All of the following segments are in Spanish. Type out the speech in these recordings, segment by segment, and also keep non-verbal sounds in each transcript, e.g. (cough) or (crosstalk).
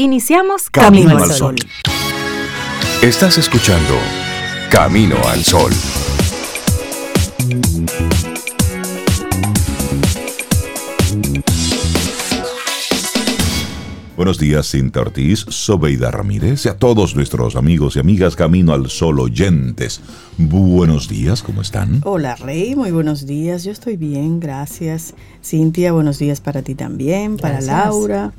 Iniciamos Camino, al Sol. Estás escuchando Camino al Sol. Buenos días, Cinta Ortiz, Sobeida Ramírez y a todos nuestros amigos y amigas Camino al Sol oyentes. Buenos días, ¿cómo están? Hola, Rey, muy buenos días. Yo estoy bien, gracias. Cintia, buenos días para ti también, para Laura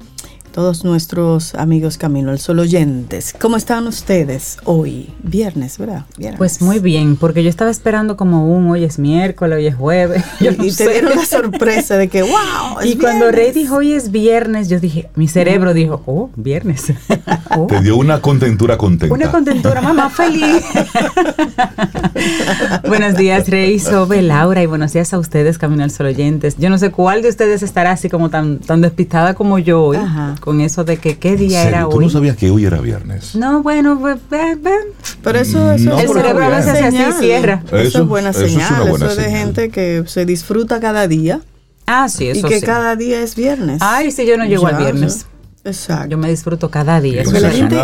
todos nuestros amigos Camino al Sol oyentes. ¿Cómo están ustedes hoy? Viernes, ¿verdad? Pues muy bien, porque yo estaba esperando como un hoy es miércoles, hoy es jueves. (laughs) y te dieron la sorpresa de que, wow. y cuando Rey dijo hoy es viernes, yo dije, mi cerebro dijo, oh, viernes. Oh. (laughs) Te dio una contentura contenta. Una contentura, mamá feliz. (laughs) buenos días, Rey, Sobe, Laura, y buenos días a ustedes, Camino al Sol oyentes. Yo no sé cuál de ustedes estará así como tan, tan despistada como yo hoy. Ajá con eso de que qué día era hoy. ¿Tú no sabías que hoy era viernes? No, bueno, pues, pero eso, eso el cerebro a veces así cierra. Eso, es buena señal. Eso, es de gente que se disfruta cada día. Ah, sí, eso Y que cada día es viernes. Ay, si yo no llego al viernes. Exacto. Yo me disfruto cada día. Porque la gente,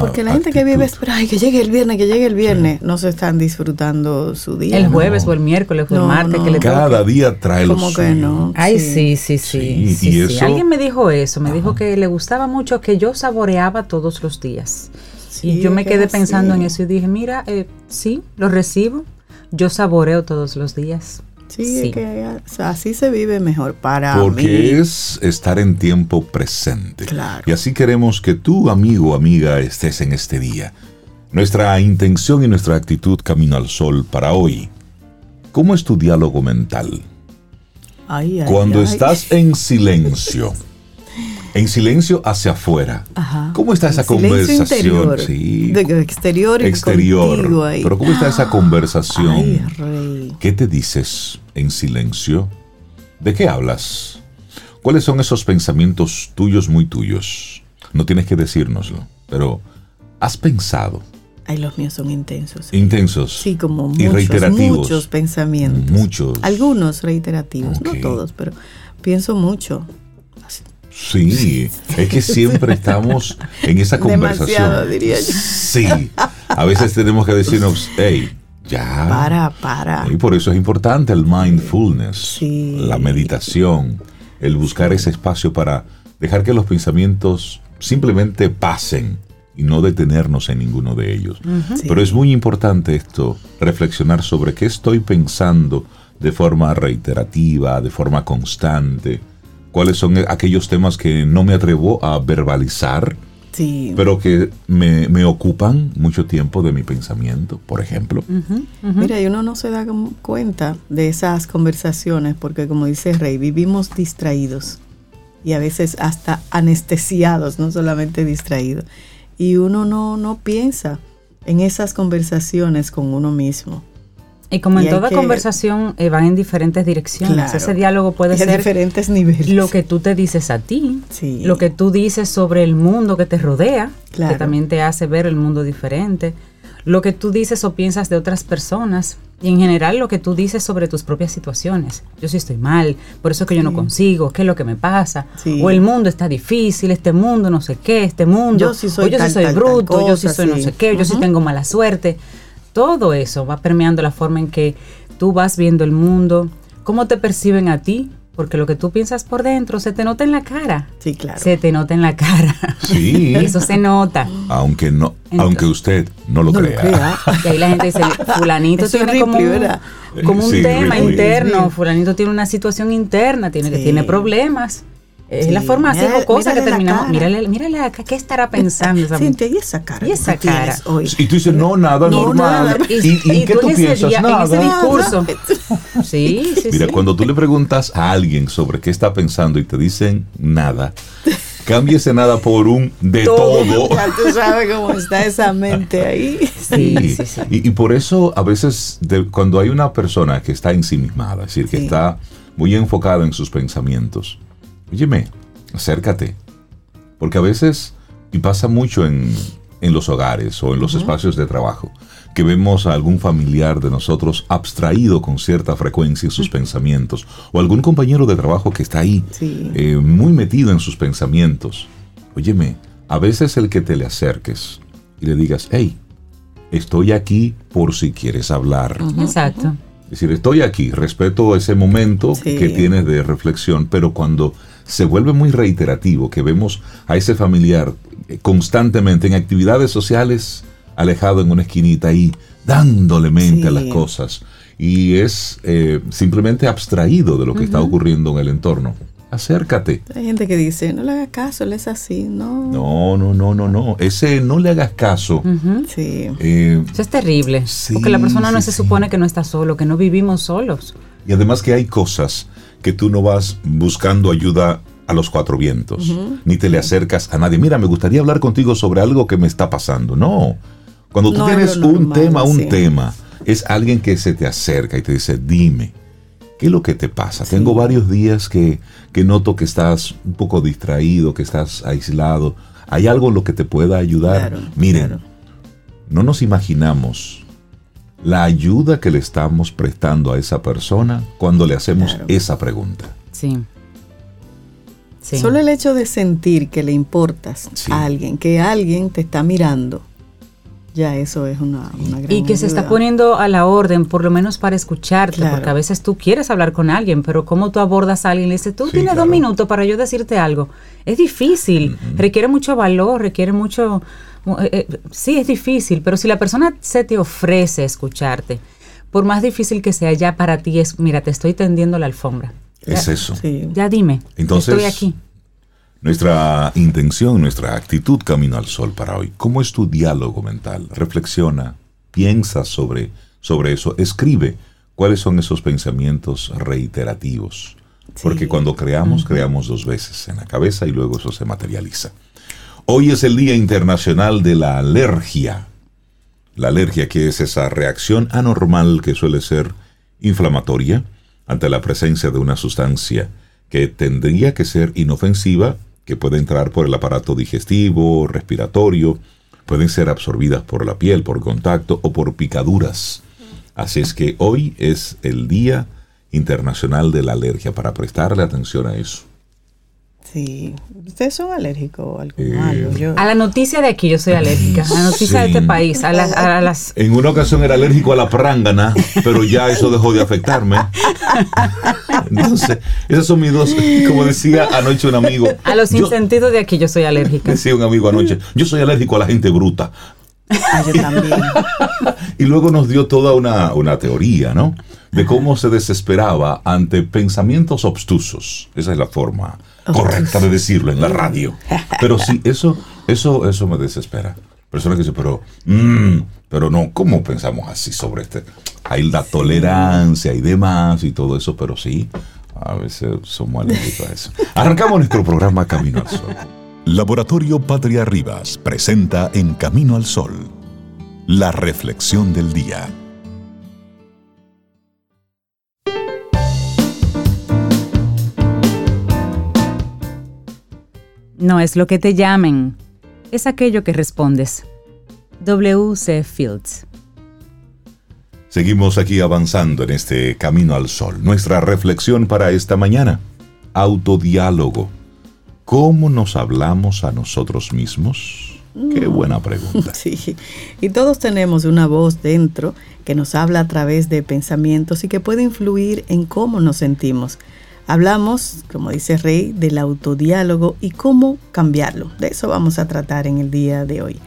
porque la gente que vive espera, ay, que llegue el viernes, que llegue el viernes, no se están disfrutando su día. El jueves o el miércoles o el martes. Que le cada día trae lo Como que no. Ay, sí, sí, sí. sí, Alguien me dijo eso, me dijo que le gustaba mucho que yo saboreaba todos los días. y yo me quedé pensando en eso y dije, mira, eh, sí, lo recibo. Yo saboreo todos los días. Sí, que así se vive mejor para Porque es estar en tiempo presente. Claro. Y así queremos que tú, amigo o amiga, estés en este día. Nuestra intención y nuestra actitud camino al sol para hoy. ¿Cómo es tu diálogo mental? Cuando estás en silencio. (laughs) en silencio hacia afuera. ¿Cómo está esa conversación? Sí. De exterior y exterior. Pero ¿cómo está esa conversación? ¿Qué te dices en silencio? ¿De qué hablas? ¿Cuáles son esos pensamientos tuyos muy tuyos? No tienes que decírnoslo, pero ¿has pensado? Ay, los míos son intensos. Intensos. Sí, como muchos, reiterativos. muchos pensamientos. Muchos. Algunos reiterativos, no todos, pero pienso mucho. Sí, es que siempre estamos en esa conversación. diría yo. Sí, a veces tenemos que decirnos, hey, ya. Para, para. Y por eso es importante el mindfulness, la meditación, el buscar ese espacio para dejar que los pensamientos simplemente pasen y no detenernos en ninguno de ellos. Pero es muy importante esto, reflexionar sobre qué estoy pensando de forma reiterativa, de forma constante cuáles son aquellos temas que no me atrevo a verbalizar, pero que me, ocupan mucho tiempo de mi pensamiento, por ejemplo. Mira, y uno no se da cuenta de esas conversaciones porque, como dice Rey, vivimos distraídos y a veces hasta anestesiados, no solamente distraídos. Y uno no, no piensa en esas conversaciones con uno mismo. Y como en toda conversación eh, van en diferentes direcciones. Ese diálogo puede ser diferentes niveles. lo que tú te dices a ti, lo que tú dices sobre el mundo que te rodea, que también te hace ver el mundo diferente, lo que tú dices o piensas de otras personas y en general lo que tú dices sobre tus propias situaciones. Yo sí estoy mal, por eso es que yo no consigo, qué es lo que me pasa, o el mundo está difícil, este mundo no sé qué, este mundo, yo sí soy, o yo sí soy bruto, yo sí soy no sé qué, yo sí tengo mala suerte todo eso va permeando la forma en que tú vas viendo el mundo, cómo te perciben a ti, porque lo que tú piensas por dentro se te nota en la cara. Sí, claro. Se te nota en la cara. Sí. (laughs) Eso se nota. Aunque no, aunque usted no lo crea. (laughs) Y ahí la gente dice, fulanito tiene como, como un tema interno, fulanito tiene una situación interna, tiene que tiene problemas. Es la forma así cosa que terminamos. Mírale, mírale acá, ¿qué estará pensando esa Siente, y esa cara. Y esa cara. Hoy? Y tú dices, no, nada, normal. ¿Y, ¿Y, qué tú, piensas? nada. En ese discurso. (laughs) sí, sí, Mira, cuando tú le preguntas a alguien sobre qué está pensando y te dicen nada, cámbiese nada por un de todo. (laughs) Ya tú sabes cómo está esa mente ahí. Sí, sí, sí. Y, y, por eso a veces cuando hay una persona que está ensimismada, es decir, que está muy enfocada en sus pensamientos, Óyeme, acércate. Porque a veces, y pasa mucho en, los hogares o en los espacios de trabajo, que vemos a algún familiar de nosotros abstraído con cierta frecuencia en sus pensamientos, o algún compañero de trabajo que está ahí, eh, muy metido en sus pensamientos. Óyeme, A veces el que te le acerques y le digas, hey, estoy aquí por si quieres hablar. Exacto. Es decir, estoy aquí, respeto ese momento que tienes de reflexión, pero cuando se vuelve muy reiterativo, que vemos a ese familiar constantemente en actividades sociales, alejado en una esquinita y dándole mente a las cosas, y es eh, simplemente abstraído de lo que está ocurriendo en el entorno acércate. Hay gente que dice, no le hagas caso, él es así, no. No, no, no, no, no. Ese no le hagas caso. Sí. Eh, Eso es terrible. porque la persona no se supone que no está solo, que no vivimos solos. Y además que hay cosas que tú no vas buscando ayuda a los cuatro vientos, ni te le acercas a nadie. Mira, me gustaría hablar contigo sobre algo que me está pasando. No. Cuando tú tienes un tema, un tema, es alguien que se te acerca y te dice, dime ¿Qué es lo que te pasa? Tengo varios días que, noto que estás un poco distraído, que estás aislado. ¿Hay algo en lo que te pueda ayudar? Miren, no nos imaginamos la ayuda que le estamos prestando a esa persona cuando le hacemos esa pregunta. Sí. Solo el hecho de sentir que le importas a alguien, que alguien te está mirando, ya eso es una, gran Y que se está poniendo a la orden, por lo menos para escucharte, porque a veces tú quieres hablar con alguien, pero ¿cómo tú abordas a alguien? Le dices, tú tienes dos minutos para yo decirte algo. Es difícil, requiere mucho valor, requiere mucho... Eh, eh, sí, es difícil, pero si la persona se te ofrece escucharte, por más difícil que sea, ya para ti es, mira, te estoy tendiendo la alfombra. Es eso. Ya dime, Entonces, estoy aquí. Nuestra intención, nuestra actitud camino al sol para hoy. ¿Cómo es tu diálogo mental? Reflexiona, piensa sobre, sobre eso, escribe cuáles son esos pensamientos reiterativos. Porque cuando creamos, creamos dos veces en la cabeza y luego eso se materializa. Hoy es el Día Internacional de la Alergia. La alergia que es esa reacción anormal que suele ser inflamatoria ante la presencia de una sustancia que tendría que ser inofensiva que puede entrar por el aparato digestivo, respiratorio, pueden ser absorbidas por la piel, por contacto o por picaduras. Así es que hoy es el Día Internacional de la Alergia para prestarle atención a eso. Sí, ¿ustedes son alérgicos eh, A la noticia de aquí yo soy alérgica, a la noticia de este país, a las, En una ocasión era alérgico a la prángana, pero ya eso dejó de afectarme. Entonces, esos son mis dos, como decía anoche un amigo. A los insentidos de aquí yo soy alérgica. Decía un amigo anoche, yo soy alérgico a la gente bruta. Ah, yo también. y luego nos dio toda una, una teoría, ¿no? De cómo se desesperaba ante pensamientos obstusos. Esa es la forma correcta de decirlo en la radio. (laughs) Pero sí, eso, eso, eso me desespera. Personas que dicen, pero, mm, pero no, ¿cómo pensamos así sobre este? Hay la tolerancia y demás y todo eso, pero sí, a veces somos alérgicos a eso. Arrancamos nuestro programa Camino al Sol. Laboratorio Patria Rivas presenta En Camino al Sol, la reflexión del día. No es lo que te llamen, es aquello que respondes. W.C. Fields. Seguimos aquí avanzando en este camino al sol. Nuestra reflexión para esta mañana. Autodiálogo. ¿Cómo nos hablamos a nosotros mismos? Qué mm. buena pregunta. (laughs) Sí, y todos tenemos una voz dentro que nos habla a través de pensamientos y que puede influir en cómo nos sentimos. Hablamos, como dice Rey, del autodiálogo y cómo cambiarlo. De eso vamos a tratar en el día de hoy.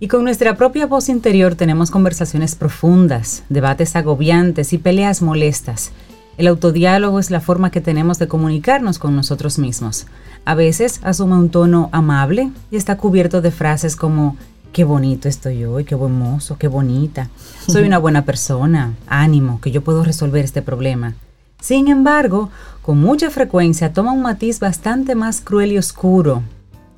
Y con nuestra propia voz interior tenemos conversaciones profundas, debates agobiantes y peleas molestas. El autodiálogo es la forma que tenemos de comunicarnos con nosotros mismos. A veces asume un tono amable y está cubierto de frases como qué bonito estoy hoy, qué buen mozo, qué bonita, soy una buena persona, ánimo, que yo puedo resolver este problema. Sin embargo, con mucha frecuencia toma un matiz bastante más cruel y oscuro.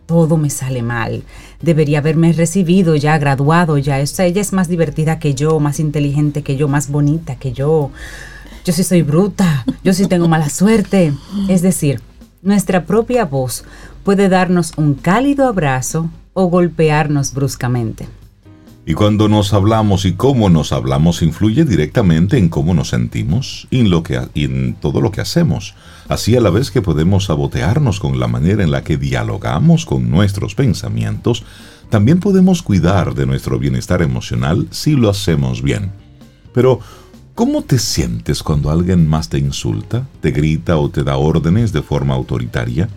Todo me sale mal. Debería haberme recibido ya, graduado ya. ella es más divertida que yo, más inteligente que yo, más bonita que yo. Yo sí soy bruta, yo sí tengo mala suerte. Es decir, nuestra propia voz puede darnos un cálido abrazo o golpearnos bruscamente. Y cuando nos hablamos y cómo nos hablamos influye directamente en cómo nos sentimos y en, en todo lo que hacemos. Así a la vez que podemos sabotearnos con la manera en la que dialogamos con nuestros pensamientos, también podemos cuidar de nuestro bienestar emocional si lo hacemos bien. Pero, ¿cómo te sientes cuando alguien más te insulta, te grita o te da órdenes de forma autoritaria?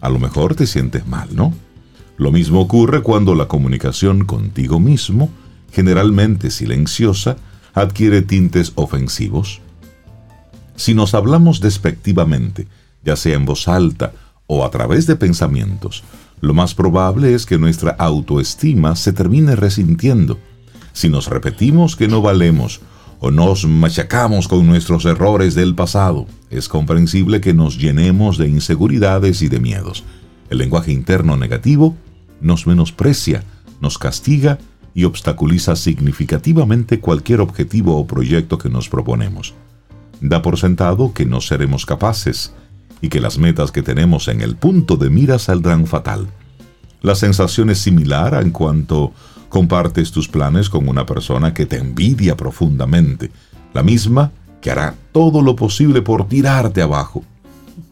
A lo mejor te sientes mal, ¿no? Lo mismo ocurre cuando la comunicación contigo mismo, generalmente silenciosa, adquiere tintes ofensivos. Si nos hablamos despectivamente, ya sea en voz alta o a través de pensamientos, lo más probable es que nuestra autoestima se termine resintiendo. Si nos repetimos que no valemos o nos machacamos con nuestros errores del pasado, es comprensible que nos llenemos de inseguridades y de miedos. El lenguaje interno negativo nos menosprecia, nos castiga y obstaculiza significativamente cualquier objetivo o proyecto que nos proponemos. Da por sentado que no seremos capaces y que las metas que tenemos en el punto de mira saldrán fatal. La sensación es similar en cuanto compartes tus planes con una persona que te envidia profundamente, la misma que hará todo lo posible por tirarte abajo.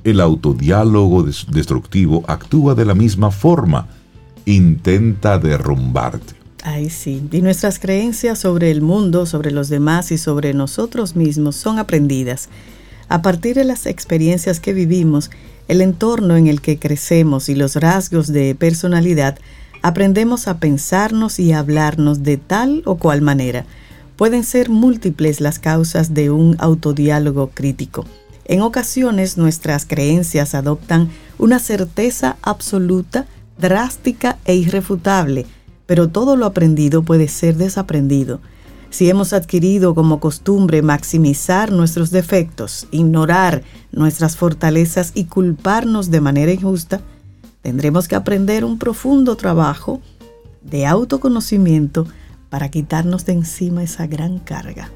El autodiálogo destructivo actúa de la misma forma intenta derrumbarte. Ay, sí. Y nuestras creencias sobre el mundo, sobre los demás y sobre nosotros mismos son aprendidas. A partir de las experiencias que vivimos, el entorno en el que crecemos y los rasgos de personalidad, aprendemos a pensarnos y a hablarnos de tal o cual manera. Pueden ser múltiples las causas de un autodiálogo crítico. En ocasiones nuestras creencias adoptan una certeza absoluta drástica e irrefutable, pero todo lo aprendido puede ser desaprendido. Si hemos adquirido como costumbre maximizar nuestros defectos, ignorar nuestras fortalezas y culparnos de manera injusta, tendremos que aprender un profundo trabajo de autoconocimiento para quitarnos de encima esa gran carga.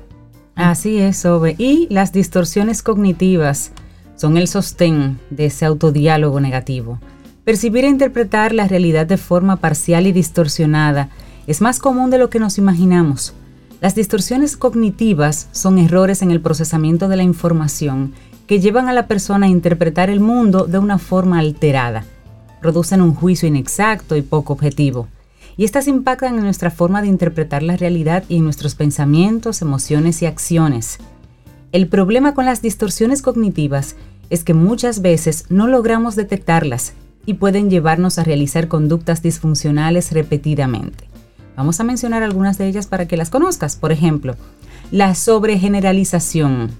Así es, Ove. Y las distorsiones cognitivas son el sostén de ese autodiálogo negativo. Percibir e interpretar la realidad de forma parcial y distorsionada es más común de lo que nos imaginamos. Las distorsiones cognitivas son errores en el procesamiento de la información que llevan a la persona a interpretar el mundo de una forma alterada. Producen un juicio inexacto y poco objetivo. Y estas impactan en nuestra forma de interpretar la realidad y en nuestros pensamientos, emociones y acciones. El problema con las distorsiones cognitivas es que muchas veces no logramos detectarlas y pueden llevarnos a realizar conductas disfuncionales repetidamente. Vamos a mencionar algunas de ellas para que las conozcas. Por ejemplo, la sobregeneralización,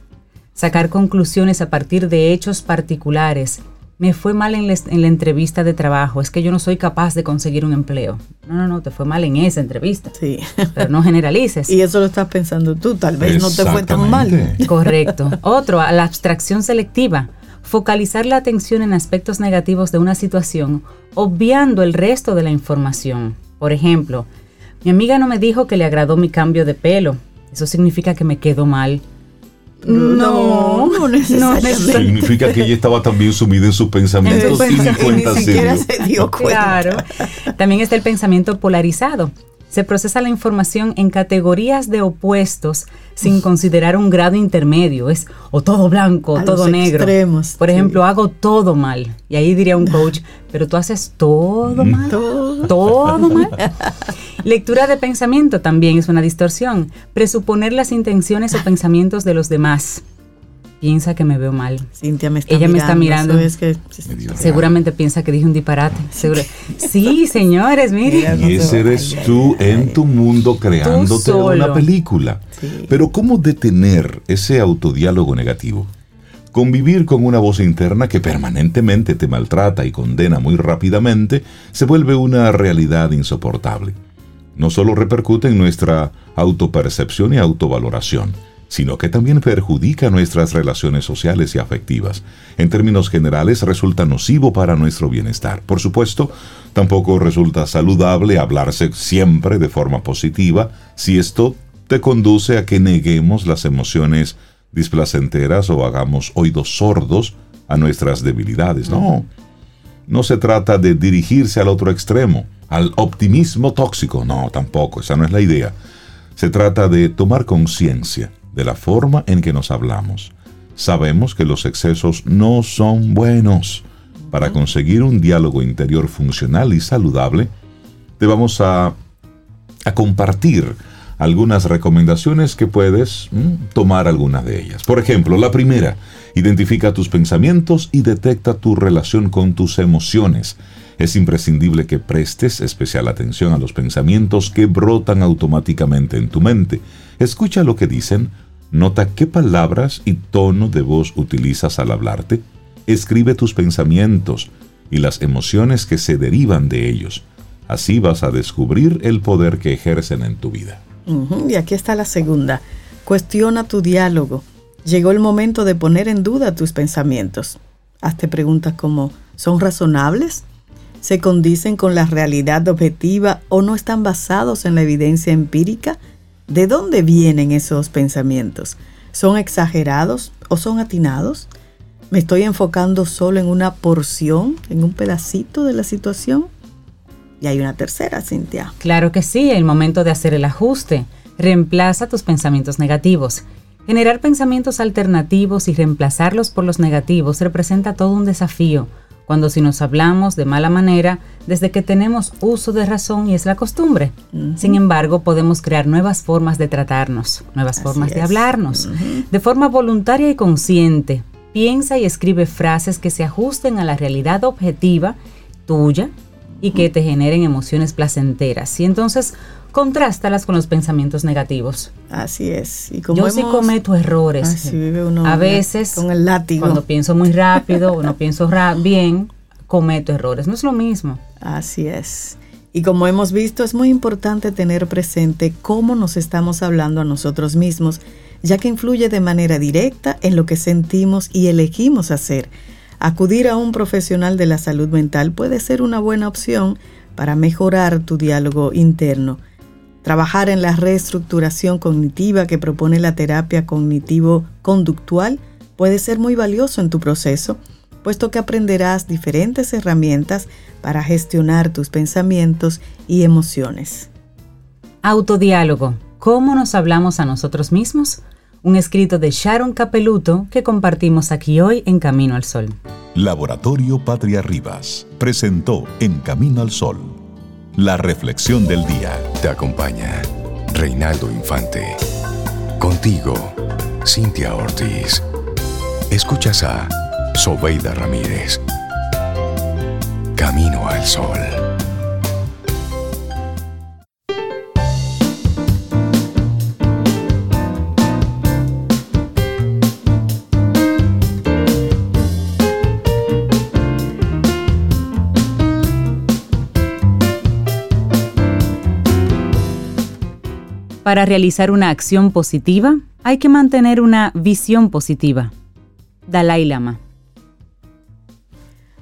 sacar conclusiones a partir de hechos particulares. Me fue mal en la, entrevista de trabajo, es que yo no soy capaz de conseguir un empleo. No, no, no, te fue mal en esa entrevista. Sí. Pero no generalices. y eso lo estás pensando tú, tal vez no te fue tan mal. Correcto. Otro, la abstracción selectiva focalizar la atención en aspectos negativos de una situación, obviando el resto de la información. Por ejemplo, mi amiga no me dijo que le agradó mi cambio de pelo. Eso significa que me quedó mal. No, no, necesariamente. Significa que ella estaba también sumida en sus pensamientos y, ni, siquiera se dio cuenta. Claro. También está el pensamiento polarizado se procesa la información en categorías de opuestos sin considerar un grado intermedio. Es o todo blanco o todo negro. Por ejemplo, hago todo mal. Y ahí diría un coach, (laughs) pero tú haces todo mal. Todo, todo mal. (laughs) Lectura de pensamiento también es una distorsión. Presuponer las intenciones o pensamientos de los demás piensa que me veo mal. Cintia me está Ella me está mirando. seguramente piensa que dije un disparate. sí, señores, (laughs) miren. Y ese eres tú en tu mundo creándote una película. Pero ¿cómo detener ese autodiálogo negativo? Convivir con una voz interna que permanentemente te maltrata y condena muy rápidamente se vuelve una realidad insoportable. No solo repercute en nuestra autopercepción y autovaloración, sino que también perjudica nuestras relaciones sociales y afectivas. En términos generales, resulta nocivo para nuestro bienestar. Por supuesto, tampoco resulta saludable hablarse siempre de forma positiva si esto te conduce a que neguemos las emociones displacenteras o hagamos oídos sordos a nuestras debilidades. No. no se trata de dirigirse al otro extremo, al optimismo tóxico, no, tampoco, esa no es la idea. Se trata de tomar conciencia de la forma en que nos hablamos. Sabemos que los excesos no son buenos. Para conseguir un diálogo interior funcional y saludable, te vamos a, a compartir algunas recomendaciones que puedes mm, tomar algunas de ellas. Por ejemplo, la primera, identifica tus pensamientos y detecta tu relación con tus emociones. Es imprescindible que prestes especial atención a los pensamientos que brotan automáticamente en tu mente. Escucha lo que dicen, nota qué palabras y tono de voz utilizas al hablarte. Escribe tus pensamientos y las emociones que se derivan de ellos. Así vas a descubrir el poder que ejercen en tu vida. Y aquí está la segunda. Cuestiona tu diálogo. Llegó el momento de poner en duda tus pensamientos. Hazte preguntas como, ¿son razonables? ¿Se condicen con la realidad objetiva o no están basados en la evidencia empírica? ¿De dónde vienen esos pensamientos? ¿Son exagerados o son atinados? ¿Me estoy enfocando solo en una porción, en un pedacito de la situación? Y hay una tercera, Cintia. Claro que sí, el momento de hacer el ajuste. Reemplaza tus pensamientos negativos. Generar pensamientos alternativos y reemplazarlos por los negativos representa todo un desafío, cuando si nos hablamos de mala manera desde que tenemos uso de razón y es la costumbre. Sin embargo, podemos crear nuevas formas de tratarnos, nuevas formas de hablarnos, de forma voluntaria y consciente. Piensa y escribe frases que se ajusten a la realidad objetiva tuya y que te generen emociones placenteras. Y entonces contrástalas con los pensamientos negativos. Así es. Y como Yo sí cometo errores. Así vive uno a veces, con el látigo. cuando pienso muy rápido (laughs) o no pienso bien, cometo errores. No es lo mismo. Así es. Y como hemos visto, es muy importante tener presente cómo nos estamos hablando a nosotros mismos, ya que influye de manera directa en lo que sentimos y elegimos hacer. Acudir a un profesional de la salud mental puede ser una buena opción para mejorar tu diálogo interno. Trabajar en la reestructuración cognitiva que propone la terapia cognitivo-conductual puede ser muy valioso en tu proceso, puesto que aprenderás diferentes herramientas para gestionar tus pensamientos y emociones. Autodiálogo. ¿Cómo nos hablamos a nosotros mismos? un escrito de Sharon Capeluto que compartimos aquí hoy en Camino al Sol. Laboratorio Patria Rivas presentó En Camino al Sol la reflexión del día. Te acompaña Reinaldo Infante. Contigo, Cintia Ortiz. Escuchas a Sobeida Ramírez. Camino al Sol. Para realizar una acción positiva, hay que mantener una visión positiva. Dalai Lama.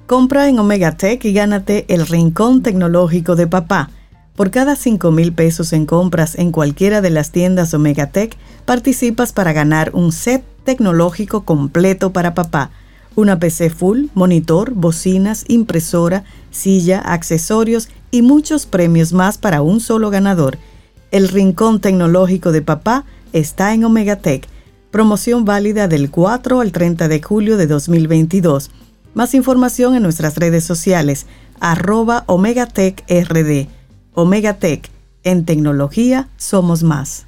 Compra en Omega Tech y gánate el rincón tecnológico de papá. Por cada 5 mil pesos en compras en cualquiera de las tiendas Omega Tech, participas para ganar un set tecnológico completo para papá. Una PC full, monitor, bocinas, impresora, silla, accesorios y muchos premios más para un solo ganador. El Rincón Tecnológico de Papá está en Omegatech. Promoción válida del 4 al 30 de julio de 2022. Más información en nuestras redes sociales, arroba Omegatech RD. Omegatech, en tecnología somos más.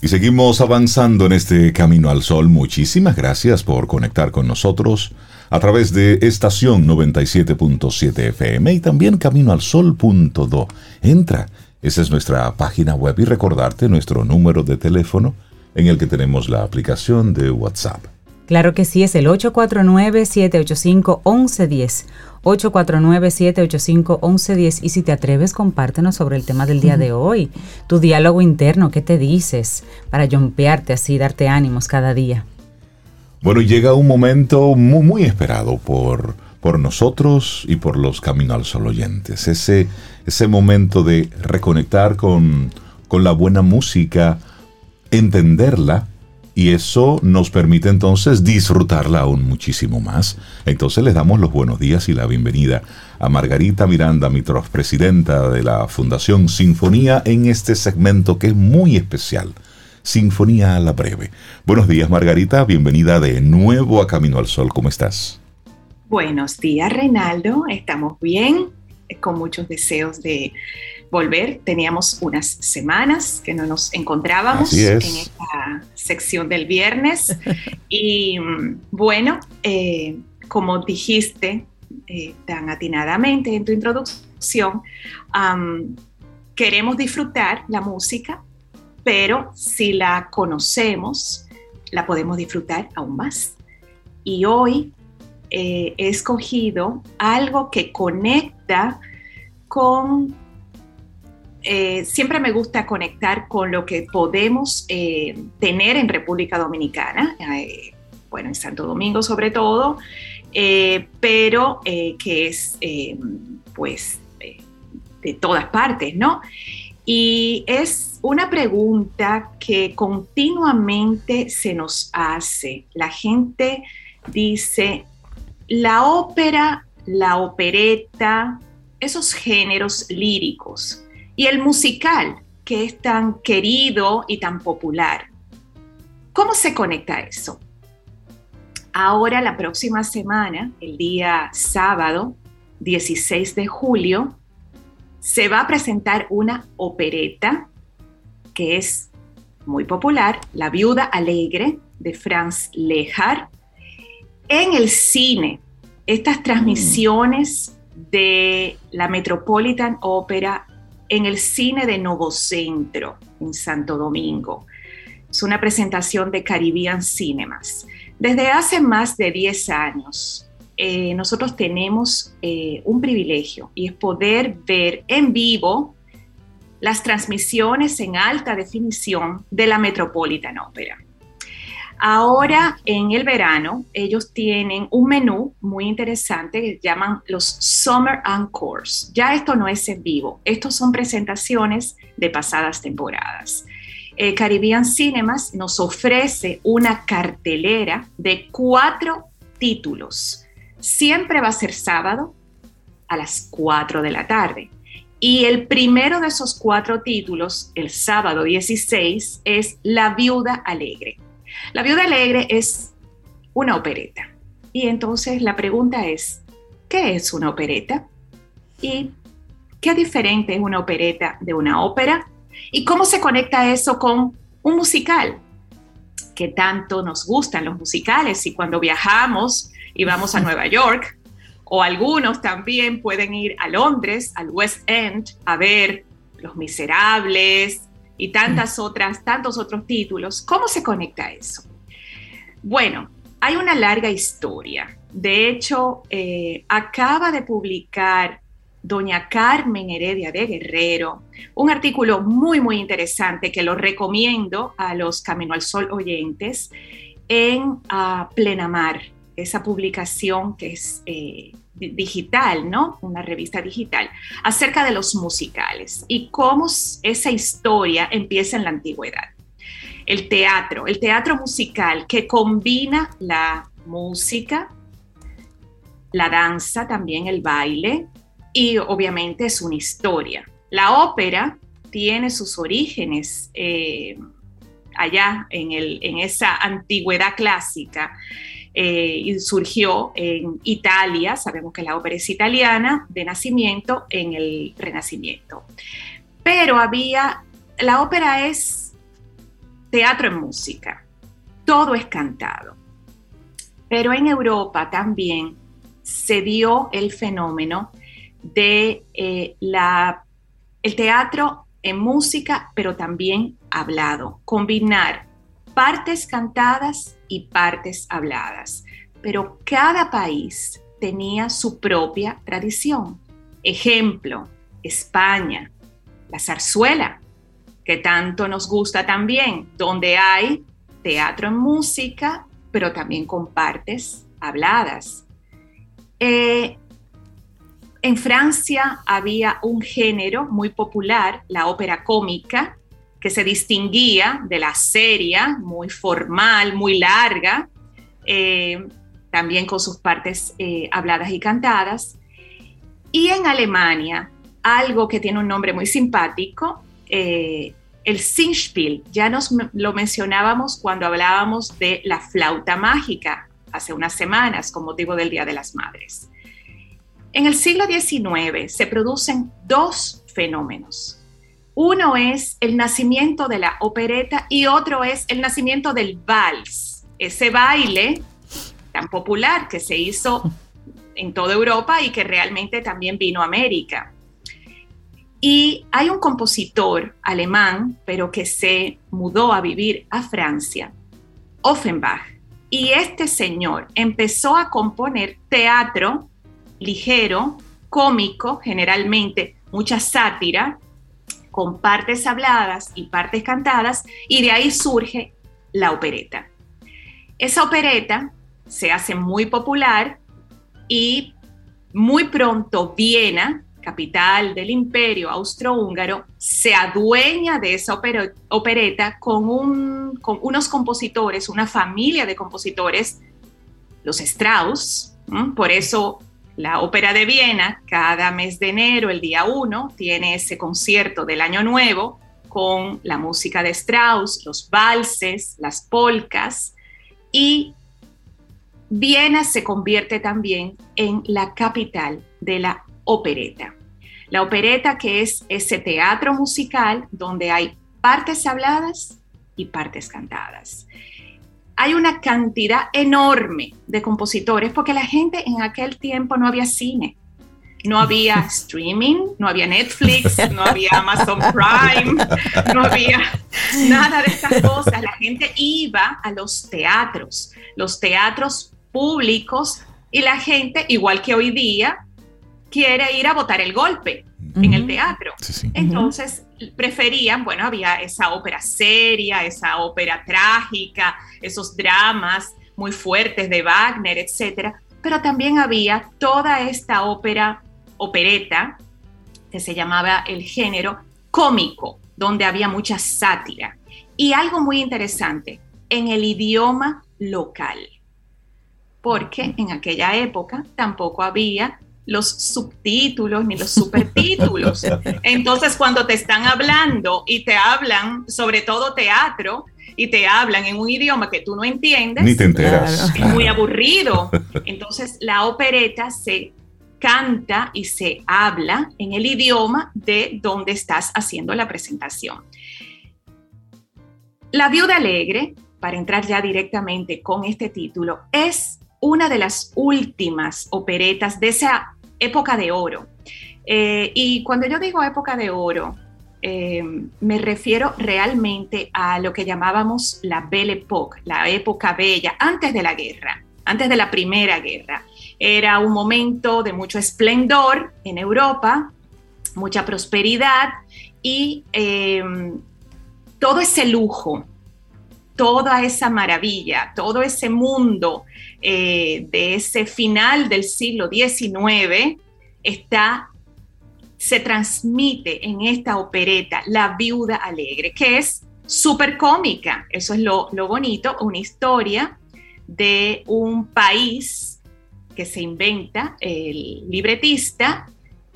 Y seguimos avanzando en este camino al sol. Muchísimas gracias por conectar con nosotros a través de estación 97.7 FM y también caminoalsol.do. Entra esa es nuestra página web y recordarte nuestro número de teléfono en el que tenemos la aplicación de WhatsApp. Claro que sí, es el 849-785-1110. 849-785-1110 y si te atreves, compártenos sobre el tema del día de hoy. Tu diálogo interno, ¿qué te dices? Para jompearte así, darte ánimos cada día. Bueno, llega un momento muy, muy esperado por, por nosotros y por los Camino al Sol oyentes. Ese ese momento de reconectar con, la buena música, entenderla y eso nos permite entonces disfrutarla aún muchísimo más. Entonces les damos los buenos días y la bienvenida a Margarita Miranda Mitros, presidenta de la Fundación Sinfonía, en este segmento que es muy especial. Sinfonía a la breve. Buenos días Margarita, bienvenida de nuevo a Camino al Sol, ¿cómo estás? Buenos días Reinaldo, estamos bien, con muchos deseos de volver. Teníamos unas semanas que no nos encontrábamos en esta sección del viernes. (laughs) y mm, bueno, eh, como dijiste eh, tan atinadamente en tu introducción, queremos disfrutar la música, pero si la conocemos, la podemos disfrutar aún más. Y hoy eh, he escogido algo que conecta con eh, siempre me gusta conectar con lo que podemos eh, tener en República Dominicana, bueno, en Santo Domingo sobre todo, pero que es pues de todas partes, ¿no? Y es una pregunta que continuamente se nos hace. La gente dice, la ópera, la opereta, esos géneros líricos, y el musical, que es tan querido y tan popular. ¿Cómo se conecta eso? Ahora, la próxima semana, el día sábado 16 de julio, se va a presentar una opereta que es muy popular, La Viuda Alegre de Franz Lehár, en el cine. Estas transmisiones de la Metropolitan Opera en el cine de Novocentro, en Santo Domingo. Es una presentación de Caribbean Cinemas. Desde hace más de 10 años, eh, nosotros tenemos eh, un privilegio y es poder ver en vivo las transmisiones en alta definición de la Metropolitan Opera. Ahora en el verano ellos tienen un menú muy interesante que llaman los Summer Encores. Ya esto no es en vivo, estos son presentaciones de pasadas temporadas. Eh, Caribbean Cinemas nos ofrece una cartelera de cuatro títulos. Siempre va a ser sábado a las 4 de la tarde. Y el primero de esos cuatro títulos, el sábado 16, es La Viuda Alegre. La Viuda Alegre es una opereta. Y entonces la pregunta es, ¿qué es una opereta? ¿Y qué diferente es una opereta de una ópera? ¿Y cómo se conecta eso con un musical? Que tanto nos gustan los musicales y cuando viajamos y vamos a (laughs) Nueva York, o algunos también pueden ir a Londres, al West End, a ver Los Miserables, y tantas otras, tantos otros títulos. ¿Cómo se conecta eso? Bueno, hay una larga historia. De hecho, eh, acaba de publicar doña Carmen Heredia de Guerrero, un artículo muy, muy interesante que lo recomiendo a los Camino al Sol oyentes en uh, Plenamar, esa publicación que es eh, digital, ¿no? Una revista digital, acerca de los musicales y cómo esa historia empieza en la antigüedad. El teatro, el teatro musical que combina la música, la danza, también el baile y obviamente es una historia. La ópera tiene sus orígenes eh, allá en, en esa antigüedad clásica eh, surgió en Italia, sabemos que la ópera es italiana, de nacimiento en el Renacimiento. Pero había, la ópera es teatro en música, todo es cantado. Pero en Europa también se dio el fenómeno de eh, la, el teatro en música, pero también hablado, combinar partes cantadas y partes habladas, pero cada país tenía su propia tradición. Ejemplo, España, la zarzuela, que tanto nos gusta también, donde hay teatro en música, pero también con partes habladas. Eh, en Francia había un género muy popular, la ópera cómica, que se distinguía de la seria, muy formal, muy larga, eh, también con sus partes eh, habladas y cantadas. Y en Alemania, algo que tiene un nombre muy simpático, eh, el Singspiel, ya nos lo mencionábamos cuando hablábamos de la flauta mágica hace unas semanas con motivo del Día de las Madres. En el siglo XIX se producen dos fenómenos. Uno es el nacimiento de la opereta y otro es el nacimiento del vals, ese baile tan popular que se hizo en toda Europa y que realmente también vino a América. Y hay un compositor alemán, pero que se mudó a vivir a Francia, Offenbach. Y este señor empezó a componer teatro ligero, cómico, generalmente mucha sátira, con partes habladas y partes cantadas, y de ahí surge la opereta. Esa opereta se hace muy popular y muy pronto Viena capital del imperio austrohúngaro, se adueña de esa opereta con, unos compositores, una familia de compositores, los Strauss. Por eso la Ópera de Viena, cada mes de enero, el día 1, tiene ese concierto del Año Nuevo con la música de Strauss, los valses, las polcas y Viena se convierte también en la capital de la opereta. La opereta que es ese teatro musical donde hay partes habladas y partes cantadas. Hay una cantidad enorme de compositores porque la gente en aquel tiempo no había cine, no había (laughs) streaming, no había Netflix, no había Amazon Prime, no había nada de estas cosas. La gente iba a los teatros, los teatros públicos y la gente, igual que hoy día, quiere ir a votar el golpe en el teatro. Entonces preferían, bueno, había esa ópera seria, esa ópera trágica, esos dramas muy fuertes de Wagner, etcétera, pero también había toda esta ópera, opereta, que se llamaba el género cómico, donde había mucha sátira. Y algo muy interesante, en el idioma local, porque en aquella época tampoco había los subtítulos ni los supertítulos. (laughs) Entonces, cuando te están hablando y te hablan sobre todo teatro y te hablan en un idioma que tú no entiendes, ni te enteras. Es muy aburrido. Entonces, la opereta se canta y se habla en el idioma de donde estás haciendo la presentación. La viuda alegre, para entrar ya directamente con este título, es una de las últimas operetas de esa época de oro. Eh, y cuando yo digo época de oro, eh, me refiero realmente a lo que llamábamos la Belle Époque, la época bella, antes de la guerra, antes de la Primera Guerra. Era un momento de mucho esplendor en Europa, mucha prosperidad y eh, todo ese lujo toda esa maravilla, todo ese mundo eh, de ese final del siglo XIX está, se transmite en esta opereta, La Viuda Alegre, que es súper cómica, eso es lo, bonito, una historia de un país que se inventa el libretista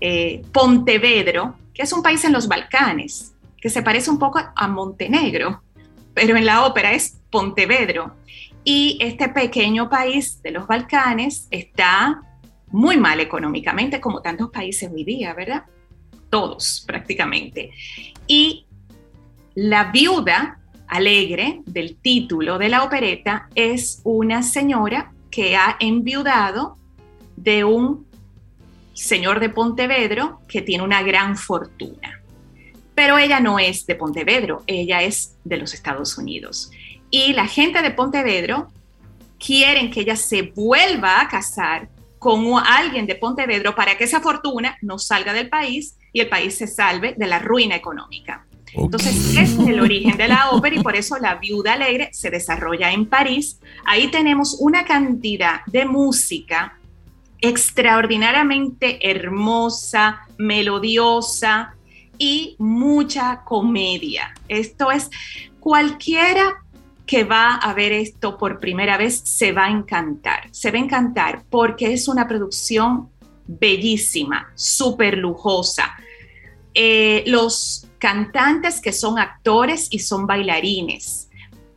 eh, Pontevedro, que es un país en los Balcanes, que se parece un poco a Montenegro pero en la ópera es Pontevedro. Y este pequeño país de los Balcanes está muy mal económicamente, como tantos países hoy día, ¿verdad? Todos prácticamente. Y la viuda alegre del título de la opereta es una señora que ha enviudado de un señor de Pontevedro que tiene una gran fortuna pero ella no es de Pontevedro, ella es de los Estados Unidos. Y la gente de Pontevedro quieren que ella se vuelva a casar con alguien de Pontevedro para que esa fortuna no salga del país y el país se salve de la ruina económica. Entonces, es el origen de la ópera y por eso la viuda alegre se desarrolla en París. Ahí tenemos una cantidad de música extraordinariamente hermosa, melodiosa, y mucha comedia. Esto es, cualquiera que va a ver esto por primera vez se va a encantar, se va a encantar porque es una producción bellísima, súper lujosa. Eh, los cantantes que son actores y son bailarines.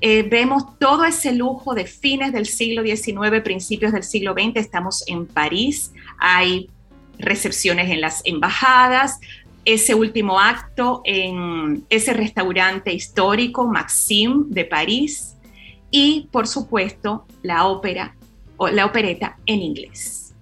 Eh, vemos todo ese lujo de fines del siglo XIX, principios del siglo XX. Estamos en París, hay recepciones en las embajadas, ese último acto en ese restaurante histórico Maxime de París y por supuesto la ópera o la opereta en inglés.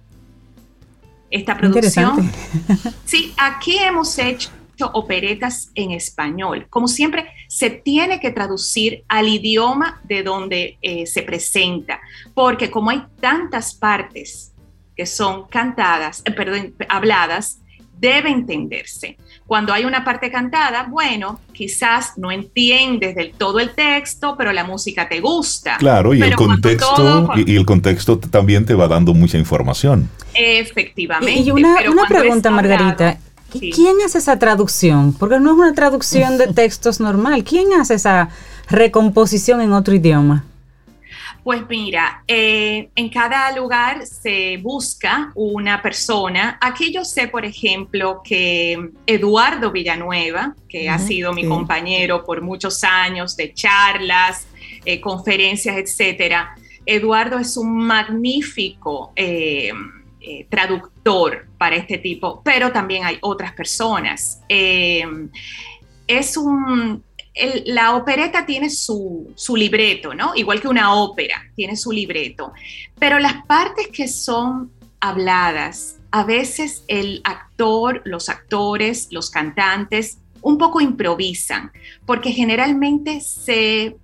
Esta producción. (laughs) Sí, aquí hemos hecho operetas en español. Como siempre, se tiene que traducir al idioma de donde eh, se presenta, porque como hay tantas partes que son cantadas, eh, perdón, habladas, debe entenderse. Cuando hay una parte cantada, bueno, quizás no entiendes del todo el texto, pero la música te gusta. Claro, y el contexto y, el contexto también te va dando mucha información. Efectivamente. Y una, pregunta, Margarita. ¿Quién hace esa traducción? Porque no es una traducción de (laughs) textos normal. ¿Quién hace esa recomposición en otro idioma? Pues mira, eh, en cada lugar se busca una persona. Aquí yo sé, por ejemplo, que Eduardo Villanueva, que ha sido mi compañero por muchos años de charlas, eh, conferencias, etcétera, Eduardo es un magnífico eh, traductor para este tipo, pero también hay otras personas. es un, la opereta tiene su, libreto, ¿no? Igual que una ópera, tiene su libreto. Pero las partes que son habladas, a veces el actor, los actores, los cantantes, un poco improvisan, porque generalmente se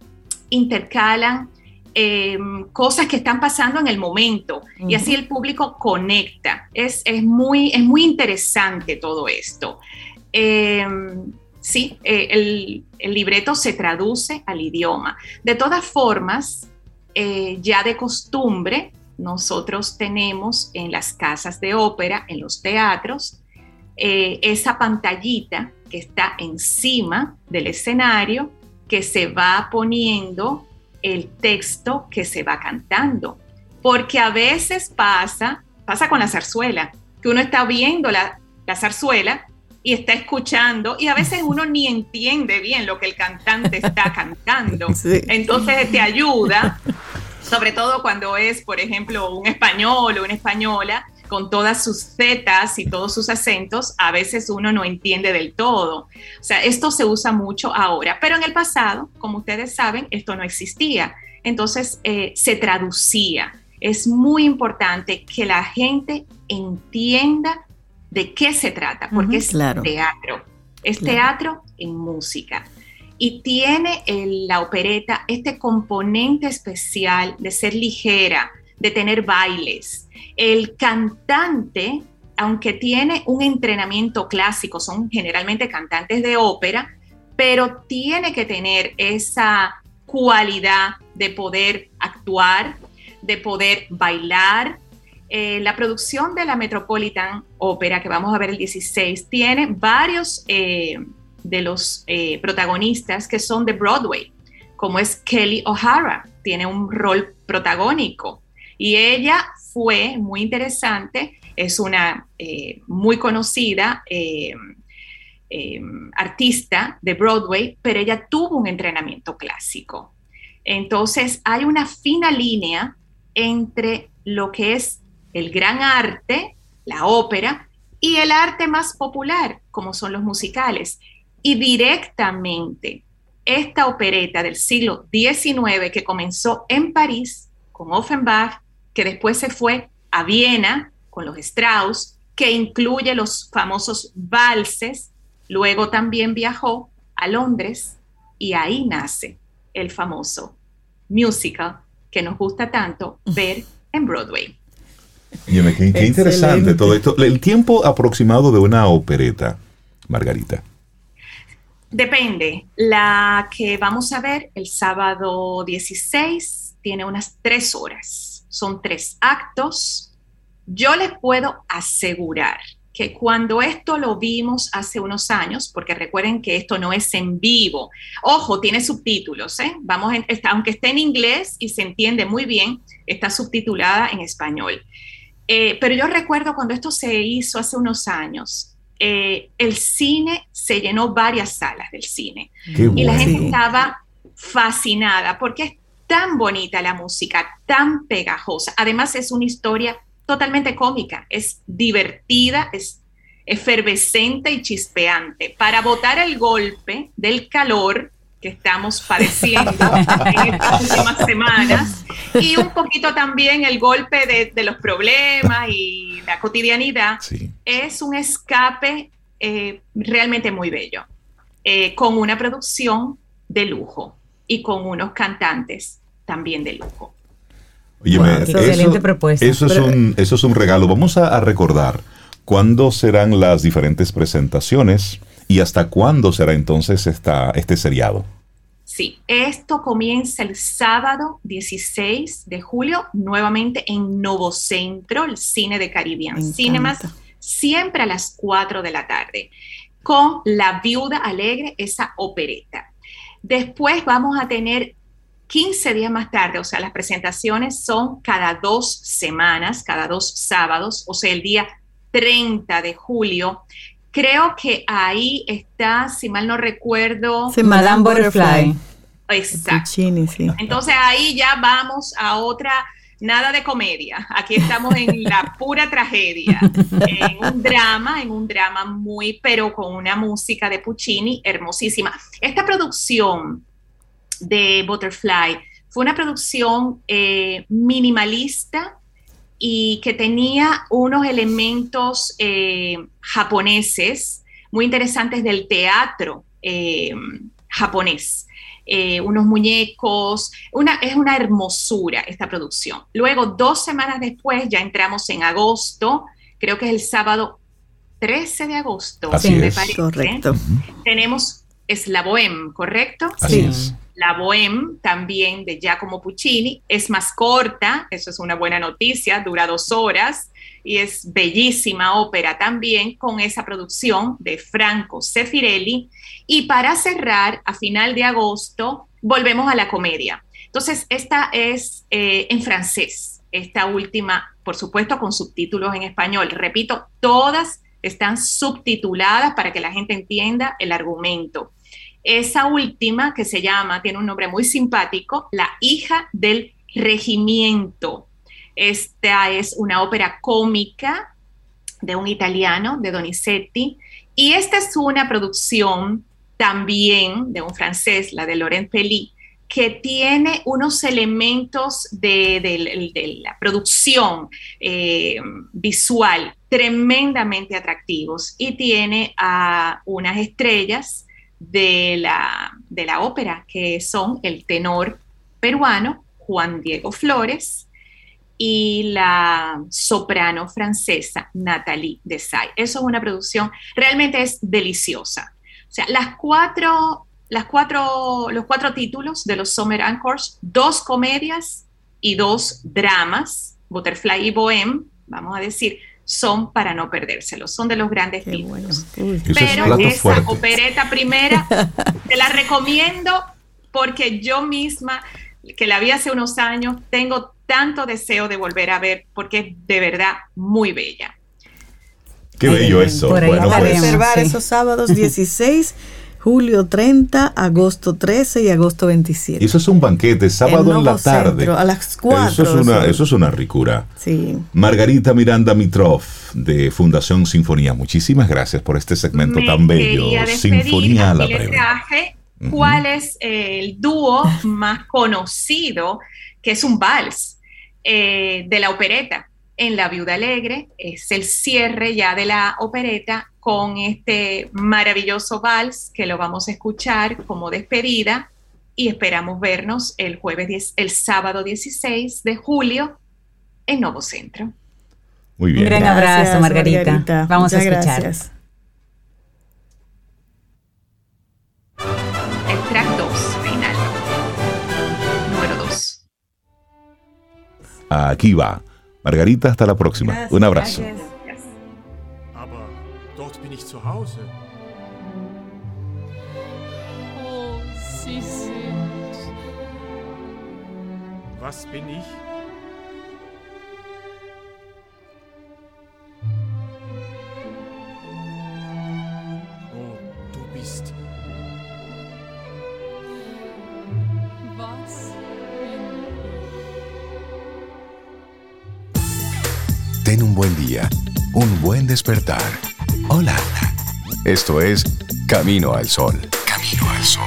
intercalan em, cosas que están pasando en el momento y así el público conecta. Es, muy, es muy interesante todo esto. Em, sí, eh, el, libreto se traduce al idioma. De todas formas, eh, ya de costumbre, nosotros tenemos en las casas de ópera, en los teatros, eh, esa pantallita que está encima del escenario que se va poniendo el texto que se va cantando. Porque a veces pasa, pasa con la zarzuela, que uno está viendo la, la zarzuela y está escuchando y a veces (laughs) uno ni entiende bien lo que el cantante está (laughs) cantando. Entonces te ayuda, sobre todo cuando es, por ejemplo, un español o una española, con todas sus zetas y todos sus acentos, a veces uno no entiende del todo. O sea, esto se usa mucho ahora, pero en el pasado, como ustedes saben, esto no existía. Entonces eh, se traducía. Es muy importante que la gente entienda de qué se trata, porque es teatro, es teatro en música. Y tiene la opereta este componente especial de ser ligera, de tener bailes. El cantante, aunque tiene un entrenamiento clásico, son generalmente cantantes de ópera, pero tiene que tener esa cualidad de poder actuar, de poder bailar, eh, la producción de la Metropolitan Opera, que vamos a ver el 16, tiene varios eh, de los eh, protagonistas que son de Broadway, como es Kelly O'Hara, tiene un rol protagónico. Y ella fue muy interesante, es una muy conocida artista de Broadway, pero ella tuvo un entrenamiento clásico. Entonces hay una fina línea entre lo que es el gran arte, la ópera, y el arte más popular, como son los musicales. Y directamente esta opereta del siglo XIX que comenzó en París con Offenbach, que después se fue a Viena con los Strauss, que incluye los famosos valses, luego también viajó a Londres y ahí nace el famoso musical que nos gusta tanto ver en Broadway qué, interesante todo esto. El tiempo aproximado de una opereta, Margarita. Depende. La que vamos a ver el sábado 16 tiene unas tres horas. Son tres actos. Yo les puedo asegurar que cuando esto lo vimos hace unos años, porque recuerden que esto no es en vivo, ojo, tiene subtítulos, ¿eh? Vamos aunque esté en inglés y se entiende muy bien, está subtitulada en español. Eh, pero yo recuerdo cuando esto se hizo hace unos años, eh, el cine se llenó varias salas del cine y la gente estaba fascinada porque es tan bonita la música, tan pegajosa. Además es una historia totalmente cómica, es divertida, es efervescente y chispeante. Para botar el golpe del calor que estamos padeciendo en estas últimas semanas y un poquito también el golpe de, los problemas y la cotidianidad, es un escape eh, realmente muy bello, eh, con una producción de lujo y con unos cantantes también de lujo. Oye, excelente propuesta. Eso es, un, eso es un regalo. Vamos a, recordar cuándo serán las diferentes presentaciones y hasta cuándo será entonces esta, este seriado. Sí, esto comienza el sábado 16 de julio, nuevamente en Novo Centro, el cine de Caribbean Cinemas, siempre a las 4 de la tarde, con La Viuda Alegre, esa opereta. Después vamos a tener 15 días más tarde, o sea, las presentaciones son cada dos semanas, cada dos sábados, o sea, el día 30 de julio. Creo que ahí está, si mal no recuerdo, Madame Butterfly. Exacto. Entonces ahí ya vamos a otra, nada de comedia. Aquí estamos en (laughs) la pura tragedia, en un drama, en un drama muy, pero con una música de Puccini hermosísima. Esta producción de Butterfly. Fue una producción eh, minimalista y que tenía unos elementos eh, japoneses muy interesantes del teatro eh, japonés. unos muñecos, una, es una hermosura esta producción. Luego, dos semanas después, ya entramos en agosto, creo que es el sábado 13 de agosto, me Correcto. Tenemos es la Bohème, ¿correcto? sí. La Bohème, también de Giacomo Puccini, es más corta, eso es una buena noticia, dura dos horas y es bellísima ópera también con esa producción de Franco Sefirelli. Y para cerrar, a final de agosto, volvemos a la comedia. Entonces, esta es eh, en francés, esta última, por supuesto, con subtítulos en español. Repito, todas están subtituladas para que la gente entienda el argumento. Esa última, que se llama, tiene un nombre muy simpático, La hija del regimiento. Esta es una ópera cómica de un italiano, de Donizetti, y esta es una producción también de un francés, la de Laurent Pelly, que tiene unos elementos de, la producción eh, visual tremendamente atractivos y tiene a unas estrellas de la, de la ópera, que son el tenor peruano Juan Diego Flores y la soprano francesa Nathalie Desay. Eso es una producción, realmente es deliciosa. O sea, las cuatro, las cuatro, los cuatro títulos de los Summer Anchors, dos comedias y dos dramas, Butterfly y Bohème, vamos a decir, son para no perdérselo, son de los grandes títulos. Pero esa opereta primera (laughs) te la recomiendo porque yo misma, que la vi hace unos años, tengo tanto deseo de volver a ver porque es de verdad muy bella. Qué bello eso. Por bueno, pues. reservar esos sábados 16 (laughs) julio 30, agosto 13 y agosto 27. Y eso es un banquete, sábado en, la tarde. a las 4. Eso es una, eso es una ricura. Sí. Margarita Miranda Mitrov, de Fundación Sinfonía, muchísimas gracias por este segmento tan bello. Sinfonía a la breve. ¿Cuál es el dúo más conocido, que es un vals eh, de la opereta? En La Viuda Alegre es el cierre ya de la opereta con este maravilloso vals que lo vamos a escuchar como despedida y esperamos vernos el jueves, el sábado 16 de julio en Nuevo Centro. Muy bien. Un gran abrazo, Margarita. Vamos a escuchar. Gracias. El track 2, Reinaldo. Número 2. Aquí va. Margarita, hasta la próxima. Un abrazo. Gracias. zu Hause. Oh. Was bin ich? Ten un buen día, un buen despertar. Hola. Esto es Camino al Sol. Camino al Sol.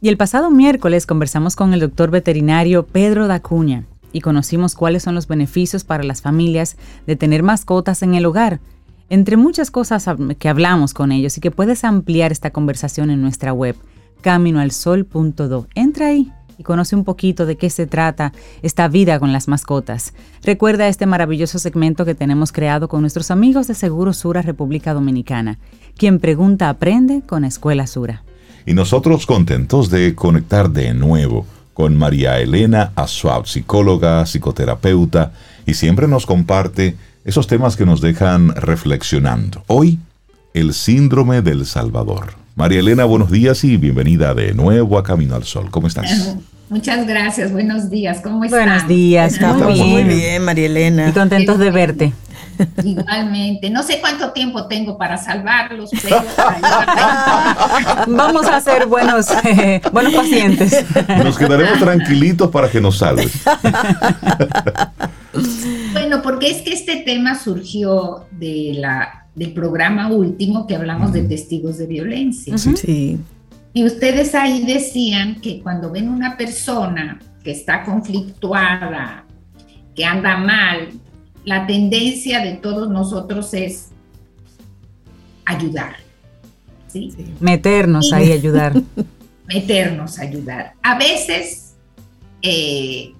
Y el pasado miércoles conversamos con el doctor veterinario Pedro Dacuña y conocimos cuáles son los beneficios para las familias de tener mascotas en el hogar, entre muchas cosas que hablamos con ellos y que puedes ampliar esta conversación en nuestra web, caminoalsol.do. Entra ahí y conoce un poquito de qué se trata esta vida con las mascotas. Recuerda este maravilloso segmento que tenemos creado con nuestros amigos de Seguro Sura República Dominicana. Quien pregunta aprende con Escuela Sura y nosotros contentos de conectar de nuevo con María Elena Asuab, psicóloga, psicoterapeuta, y siempre nos comparte esos temas que nos dejan reflexionando. Hoy, el síndrome del Salvador. María Elena, buenos días y bienvenida de nuevo a Camino al Sol. ¿Cómo estás? (laughs) Muchas gracias, buenos días. ¿Cómo estás? Buenos días, estamos muy bien, María Elena. Y contentos de verte. (laughs) Igualmente. No sé cuánto tiempo tengo para salvarlos, pero (laughs) vamos a ser buenos, eh, buenos pacientes. Nos quedaremos tranquilitos para que nos salves. bueno, porque es que este tema surgió de la, del programa último que hablamos de testigos de violencia. Sí. Y ustedes ahí decían que cuando ven una persona que está conflictuada, que anda mal, la tendencia de todos nosotros es ayudar. ¿sí? Meternos ahí, ayudar. (laughs) Meternos a ayudar. A veces eh,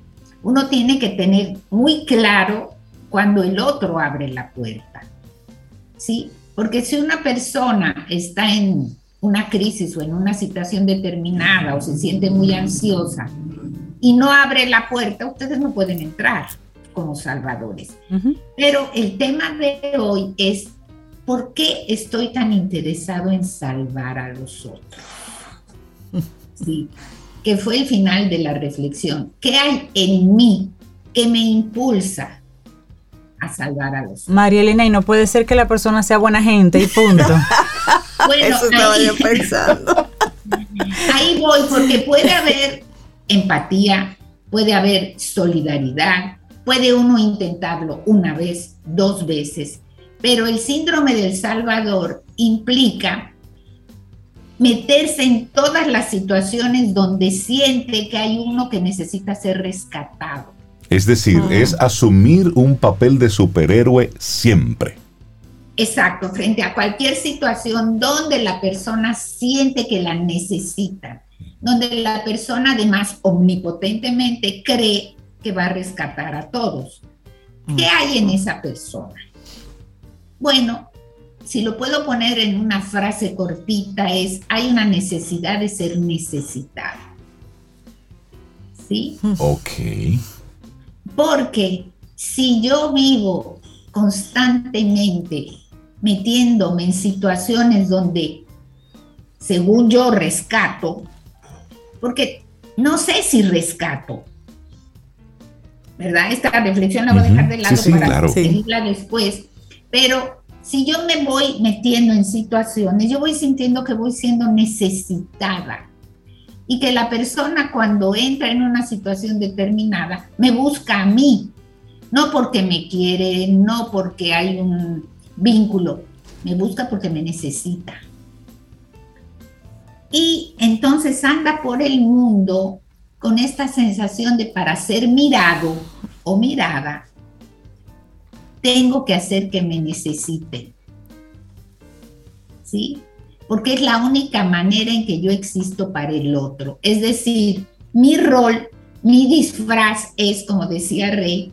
uno tiene que tener muy claro cuando el otro abre la puerta. ¿sí? Porque si una persona está en una crisis o en una situación determinada o se siente muy ansiosa y no abre la puerta, ustedes no pueden entrar como salvadores. Pero el tema de hoy es, ¿por qué estoy tan interesado en salvar a los otros? (laughs) Sí, que fue el final de la reflexión. ¿Qué hay en mí que me impulsa a salvar a los otros? María Elena, y no puede ser que la persona sea buena gente y punto. (laughs) bueno, Eso estaba yo pensando. (laughs) ahí voy, porque puede haber empatía, puede haber solidaridad, Puede uno intentarlo una vez, dos veces, pero el síndrome del Salvador implica meterse en todas las situaciones donde siente que hay uno que necesita ser rescatado. Es decir, ah. es asumir un papel de superhéroe siempre. Exacto, frente a cualquier situación donde la persona siente que la necesita, donde la persona además omnipotentemente cree que va a rescatar a todos. ¿Qué mm. hay en esa persona? Bueno, si lo puedo poner en una frase cortita, es, hay una necesidad de ser necesitado. ¿Sí? Ok. Porque si yo vivo constantemente metiéndome en situaciones donde, según yo, rescato, porque no sé si rescato, ¿verdad? Esta reflexión la voy a dejar de lado para seguirla después. Pero si yo me voy metiendo en situaciones, yo voy sintiendo que voy siendo necesitada y que la persona cuando entra en una situación determinada me busca a mí, no porque me quiere, no porque hay un vínculo, me busca porque me necesita. Y entonces anda por el mundo con esta sensación de para ser mirado o mirada, tengo que hacer que me necesiten. ¿Sí? Porque es la única manera en que yo existo para el otro. Es decir, mi rol, mi disfraz es, como decía Rey,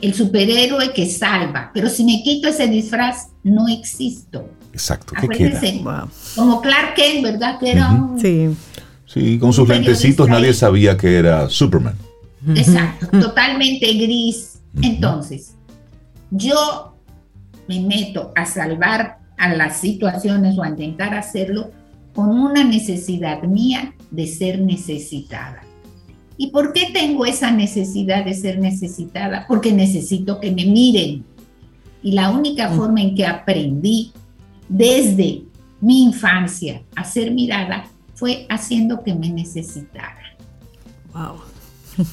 el superhéroe que salva. Pero si me quito ese disfraz, no existo. Exacto. ¿Qué queda? Como Clark Kent, ¿verdad? Que era un, Sí. Sí, con sus lentecitos nadie sabía que era Superman. Exacto, totalmente gris. Entonces, yo me meto a salvar a las situaciones o a intentar hacerlo con una necesidad mía de ser necesitada. ¿Y por qué tengo esa necesidad de ser necesitada? Porque necesito que me miren. Y la única forma en que aprendí desde mi infancia a ser mirada fue haciendo que me necesitara. Wow.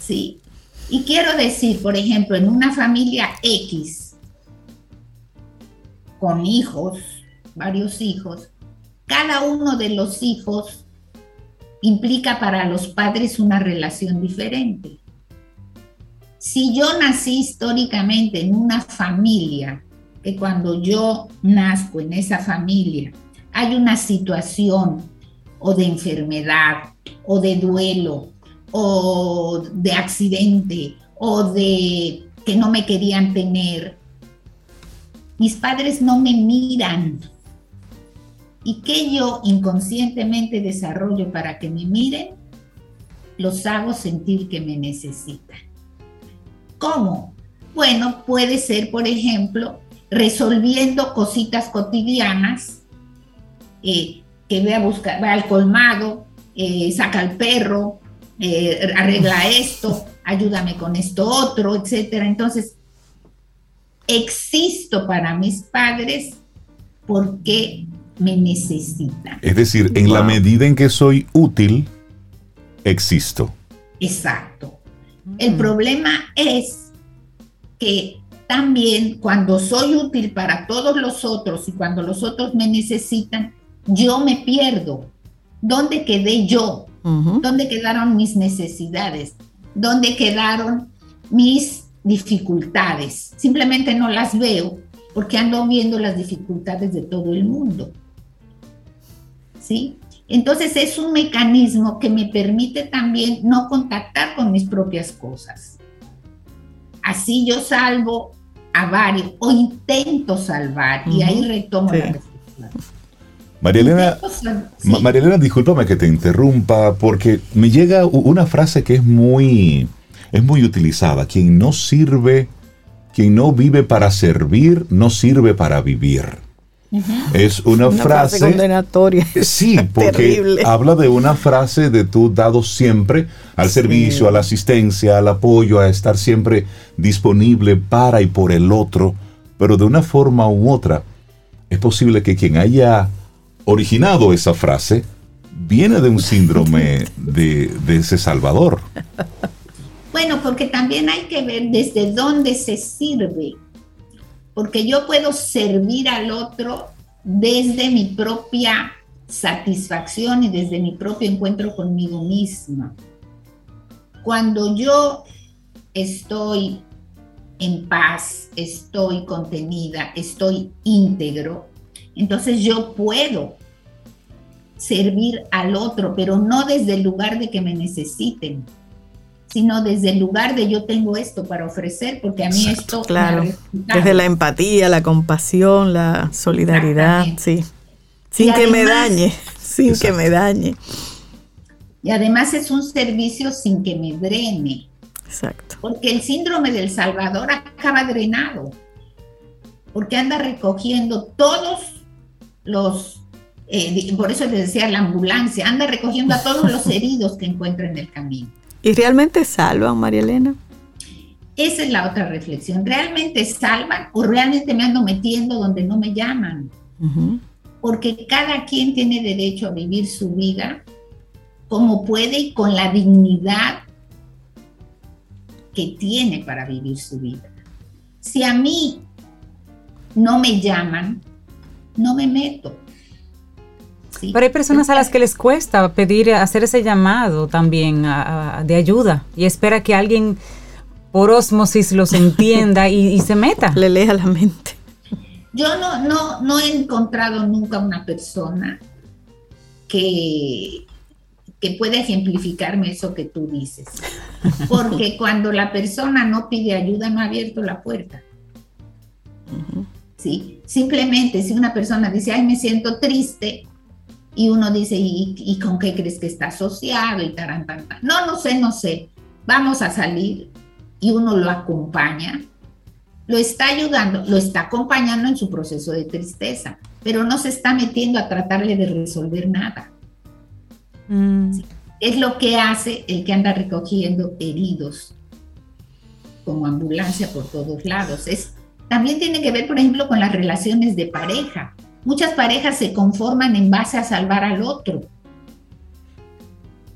Sí. Y quiero decir, por ejemplo, en una familia X, con hijos, varios hijos, cada uno de los hijos implica para los padres una relación diferente. Si yo nací históricamente en una familia, que cuando yo nazco en esa familia hay una situación o de enfermedad o de duelo o de accidente o de que no me querían tener, mis padres no me miran. ¿Y que yo inconscientemente desarrollo para que me miren? Los hago sentir que me necesitan. ¿Cómo? Bueno, puede ser, por ejemplo, resolviendo cositas cotidianas, eh, que ve a buscar, va al colmado, eh, saca al perro, eh, arregla esto, ayúdame con esto otro, etcétera. Entonces, existo para mis padres porque me necesitan. Es decir, en la medida en que soy útil, existo. Exacto. El problema es que también cuando soy útil para todos los otros y cuando los otros me necesitan, yo me pierdo. ¿Dónde quedé yo? ¿Dónde quedaron mis necesidades? ¿Dónde quedaron mis dificultades? Simplemente no las veo porque ando viendo las dificultades de todo el mundo. ¿Sí? Entonces es un mecanismo que me permite también no contactar con mis propias cosas. Así yo salvo a varios o intento salvar y ahí retomo la reflexión. María Elena, María Elena, discúlpame que te interrumpa porque me llega una frase que es muy, es muy utilizada. Quien no sirve, quien no vive para servir, no sirve para vivir. Es una, frase, condenatoria. (laughs) Sí, porque habla de una frase de tú dado siempre al servicio, a la asistencia, al apoyo, a estar siempre disponible para y por el otro, pero de una forma u otra. Es posible que quien haya originado esa frase viene de un síndrome de, ese Salvador. Bueno, porque también hay que ver desde dónde se sirve. Porque yo puedo servir al otro desde mi propia satisfacción y desde mi propio encuentro conmigo misma. Cuando yo estoy en paz, estoy contenida, estoy íntegro, entonces yo puedo servir al otro, pero no desde el lugar de que me necesiten, sino desde el lugar de yo tengo esto para ofrecer, porque a mí esto... Claro, desde la empatía, la compasión, la solidaridad, sí. Sin que me dañe, sin que me dañe. Y además es un servicio sin que me drene. Exacto. Porque el síndrome del Salvador acaba drenado, porque anda recogiendo todos los eh, por eso les decía, la ambulancia anda recogiendo a todos los (laughs) heridos que encuentra en el camino. ¿Y realmente salvan, María Elena? Esa es la otra reflexión. ¿Realmente salvan o realmente me ando metiendo donde no me llaman? Porque cada quien tiene derecho a vivir su vida como puede y con la dignidad que tiene para vivir su vida. Si a mí no me llaman, no me meto. Pero hay personas a las que les cuesta pedir, hacer ese llamado también de ayuda y espera que alguien por osmosis los entienda y, se meta. (laughs) Le lea la mente. Yo no, no, no he encontrado nunca una persona que, que pueda ejemplificarme eso que tú dices. Porque (laughs) cuando la persona no pide ayuda, no ha abierto la puerta. ¿sí? Simplemente si una persona dice, ay, me siento triste, y uno dice, ¿y, con qué crees que está asociado? Y taran, No, no sé, no sé. Vamos a salir y uno lo acompaña, lo está ayudando, lo está acompañando en su proceso de tristeza, pero no se está metiendo a tratarle de resolver nada. Mm. Es lo que hace el que anda recogiendo heridos como ambulancia por todos lados. Es, también tiene que ver, por ejemplo, con las relaciones de pareja. Muchas parejas se conforman en base a salvar al otro.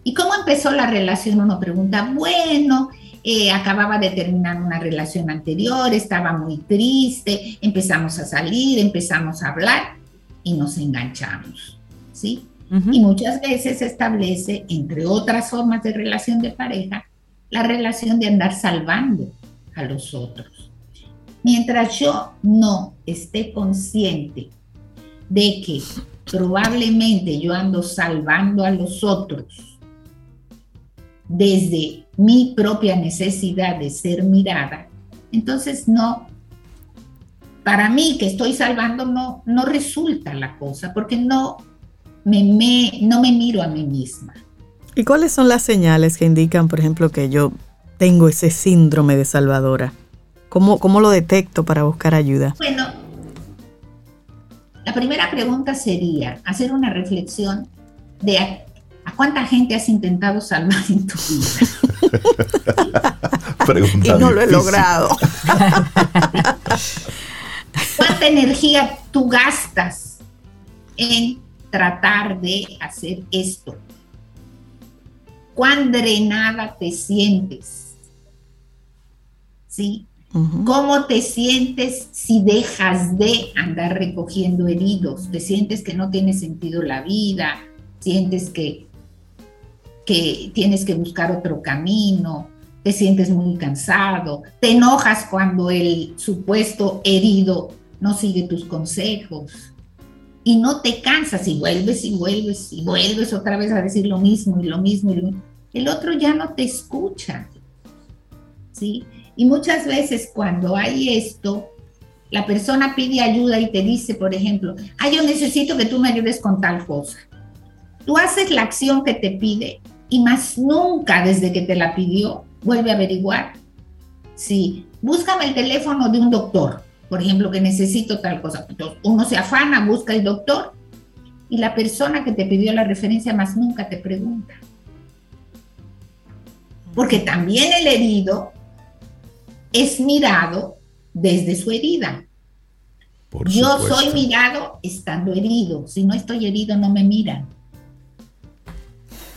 ¿Y cómo empezó la relación? Uno pregunta, bueno, eh, acababa de terminar una relación anterior, estaba muy triste, empezamos a salir, empezamos a hablar y nos enganchamos, ¿sí? Y muchas veces se establece, entre otras formas de relación de pareja, la relación de andar salvando a los otros. Mientras yo no esté consciente de que probablemente yo ando salvando a los otros desde mi propia necesidad de ser mirada, entonces no, para mí que estoy salvando no, no resulta la cosa, porque no me, no me miro a mí misma. ¿Y cuáles son las señales que indican, por ejemplo, que yo tengo ese síndrome de salvadora? ¿Cómo, cómo lo detecto para buscar ayuda? Bueno, la primera pregunta sería hacer una reflexión de a, cuánta gente has intentado salvar en tu vida. (laughs) y no lo he logrado. (laughs) ¿Cuánta energía tú gastas en tratar de hacer esto? ¿Cuán drenada te sientes? ¿Sí? ¿Cómo te sientes si dejas de andar recogiendo heridos? ¿Te sientes que no tiene sentido la vida? ¿Sientes que, que tienes que buscar otro camino? ¿Te sientes muy cansado? ¿Te enojas cuando el supuesto herido no sigue tus consejos? Y no te cansas y vuelves y vuelves y vuelves otra vez a decir lo mismo y lo mismo. Y lo mismo. El otro ya no te escucha. ¿Sí? Y muchas veces cuando hay esto, la persona pide ayuda y te dice, por ejemplo, ah, yo necesito que tú me ayudes con tal cosa. Tú haces la acción que te pide y más nunca desde que te la pidió vuelve a averiguar. Sí, búscame el teléfono de un doctor, por ejemplo, que necesito tal cosa. Entonces, uno se afana, busca el doctor y la persona que te pidió la referencia más nunca te pregunta. Porque también el herido es mirado desde su herida. Yo soy mirado estando herido. Si no estoy herido, no me miran.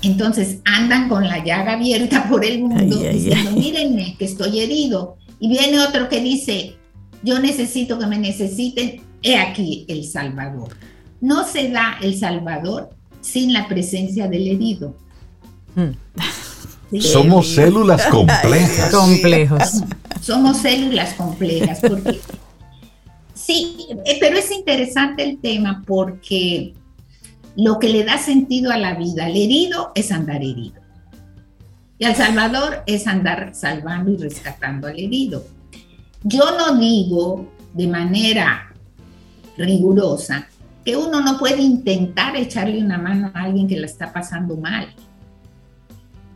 Entonces andan con la llaga abierta por el mundo diciendo, mírenme que estoy herido. Y viene otro que dice, yo necesito que me necesiten. He aquí el Salvador. No se da el Salvador sin la presencia del herido. Somos células (laughs) complejas. Complejos. Somos células complejas. Porque, sí, eh, pero es interesante el tema porque lo que le da sentido a la vida al herido es andar herido. Y al Salvador es andar salvando y rescatando al herido. Yo no digo de manera rigurosa que uno no puede intentar echarle una mano a alguien que la está pasando mal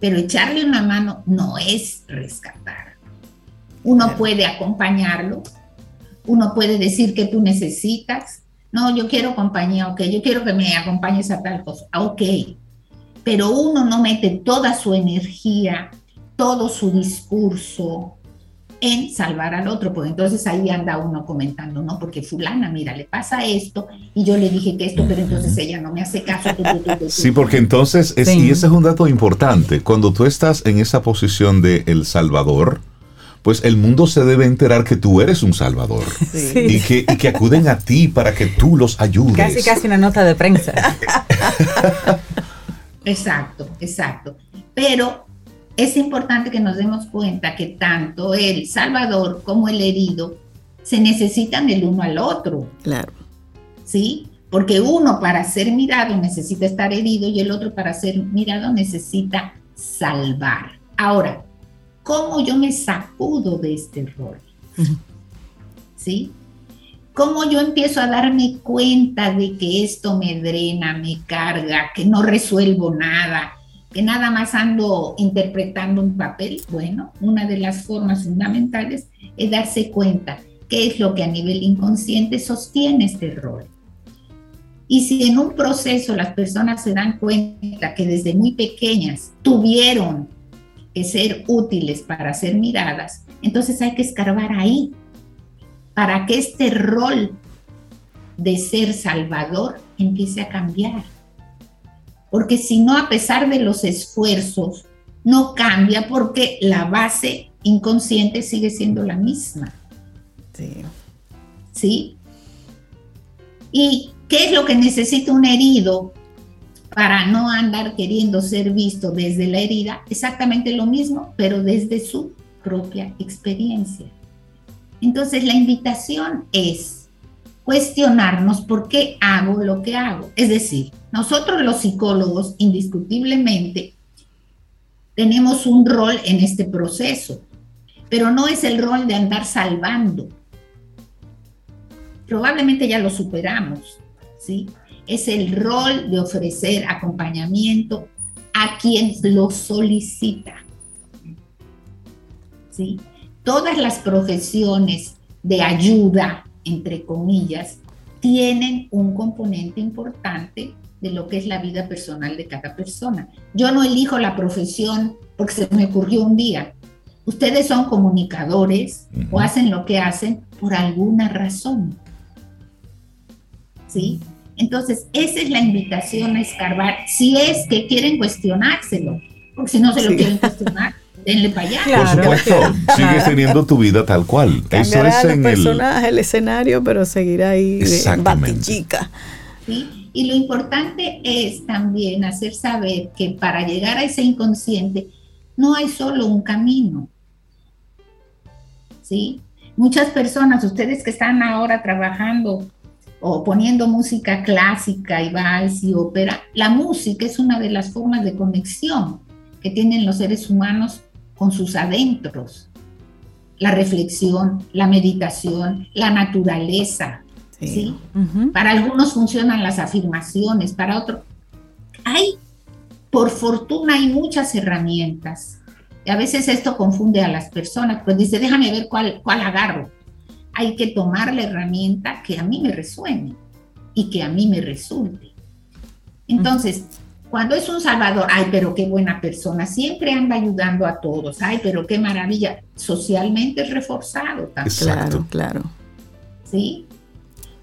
pero echarle una mano no es rescatar. Uno puede acompañarlo, uno puede decir que tú necesitas, no, yo quiero compañía, ok, yo quiero que me acompañes a tal cosa, ah, ok, pero uno no mete toda su energía, todo su discurso, en salvar al otro, porque entonces ahí anda uno comentando, no, porque fulana, mira, le pasa esto y yo le dije que esto, pero entonces ella no me hace caso. Sí, porque entonces, es, y ese es un dato importante, cuando tú estás en esa posición de El Salvador, pues el mundo se debe enterar que tú eres un salvador y, que, y que acuden a ti para que tú los ayudes. Casi, casi una nota de prensa. (laughs) exacto, exacto. Pero es importante que nos demos cuenta que tanto el salvador como el herido se necesitan el uno al otro. Claro. ¿Sí? Porque uno para ser mirado necesita estar herido y el otro para ser mirado necesita salvar. Ahora, ¿cómo yo me sacudo de este rol? ¿Sí? ¿Cómo yo empiezo a darme cuenta de que esto me drena, me carga, que no resuelvo nada, que nada más ando interpretando un papel? Bueno, una de las formas fundamentales es darse cuenta qué es lo que a nivel inconsciente sostiene este rol. Y si en un proceso las personas se dan cuenta que desde muy pequeñas tuvieron que ser útiles para ser miradas, entonces hay que escarbar ahí para que este rol de ser salvador empiece a cambiar. Porque si no, a pesar de los esfuerzos, no cambia porque la base inconsciente sigue siendo la misma. Sí. ¿Sí? ¿Y qué es lo que necesita un herido para no andar queriendo ser visto desde la herida? Exactamente lo mismo, pero desde su propia experiencia. Entonces la invitación es cuestionarnos por qué hago lo que hago. Es decir, nosotros los psicólogos indiscutiblemente tenemos un rol en este proceso, pero no es el rol de andar salvando. Probablemente ya lo superamos, ¿sí? Es el rol de ofrecer acompañamiento a quien lo solicita. ¿Sí? todas las profesiones de ayuda, entre comillas, tienen un componente importante de lo que es la vida personal de cada persona. Yo no elijo la profesión porque se me ocurrió un día. Ustedes son comunicadores o hacen lo que hacen por alguna razón. ¿Sí? Entonces, esa es la invitación a escarbar, si es que quieren cuestionárselo, porque si no se lo quieren cuestionar, denle para allá. Por supuesto, sigues teniendo tu vida tal cual. Eso es en el personaje, el escenario, pero seguirá ahí batichica. ¿Sí? Y lo importante es también hacer saber que para llegar a ese inconsciente no hay solo un camino. ¿Sí? Muchas personas, ustedes que están ahora trabajando o poniendo música clásica y vals y ópera, la música es una de las formas de conexión que tienen los seres humanos con sus adentros. La reflexión, la meditación, la naturaleza. ¿Sí? Para algunos funcionan las afirmaciones, para otros hay, por fortuna, hay muchas herramientas. Y a veces esto confunde a las personas, pues dice, déjame ver cuál, cuál agarro. Hay que tomar la herramienta que a mí me resuene y que a mí me resulte. Entonces, cuando es un salvador, ay, pero qué buena persona, siempre anda ayudando a todos, ay, pero qué maravilla, socialmente es reforzado también. Claro, claro. ¿Sí?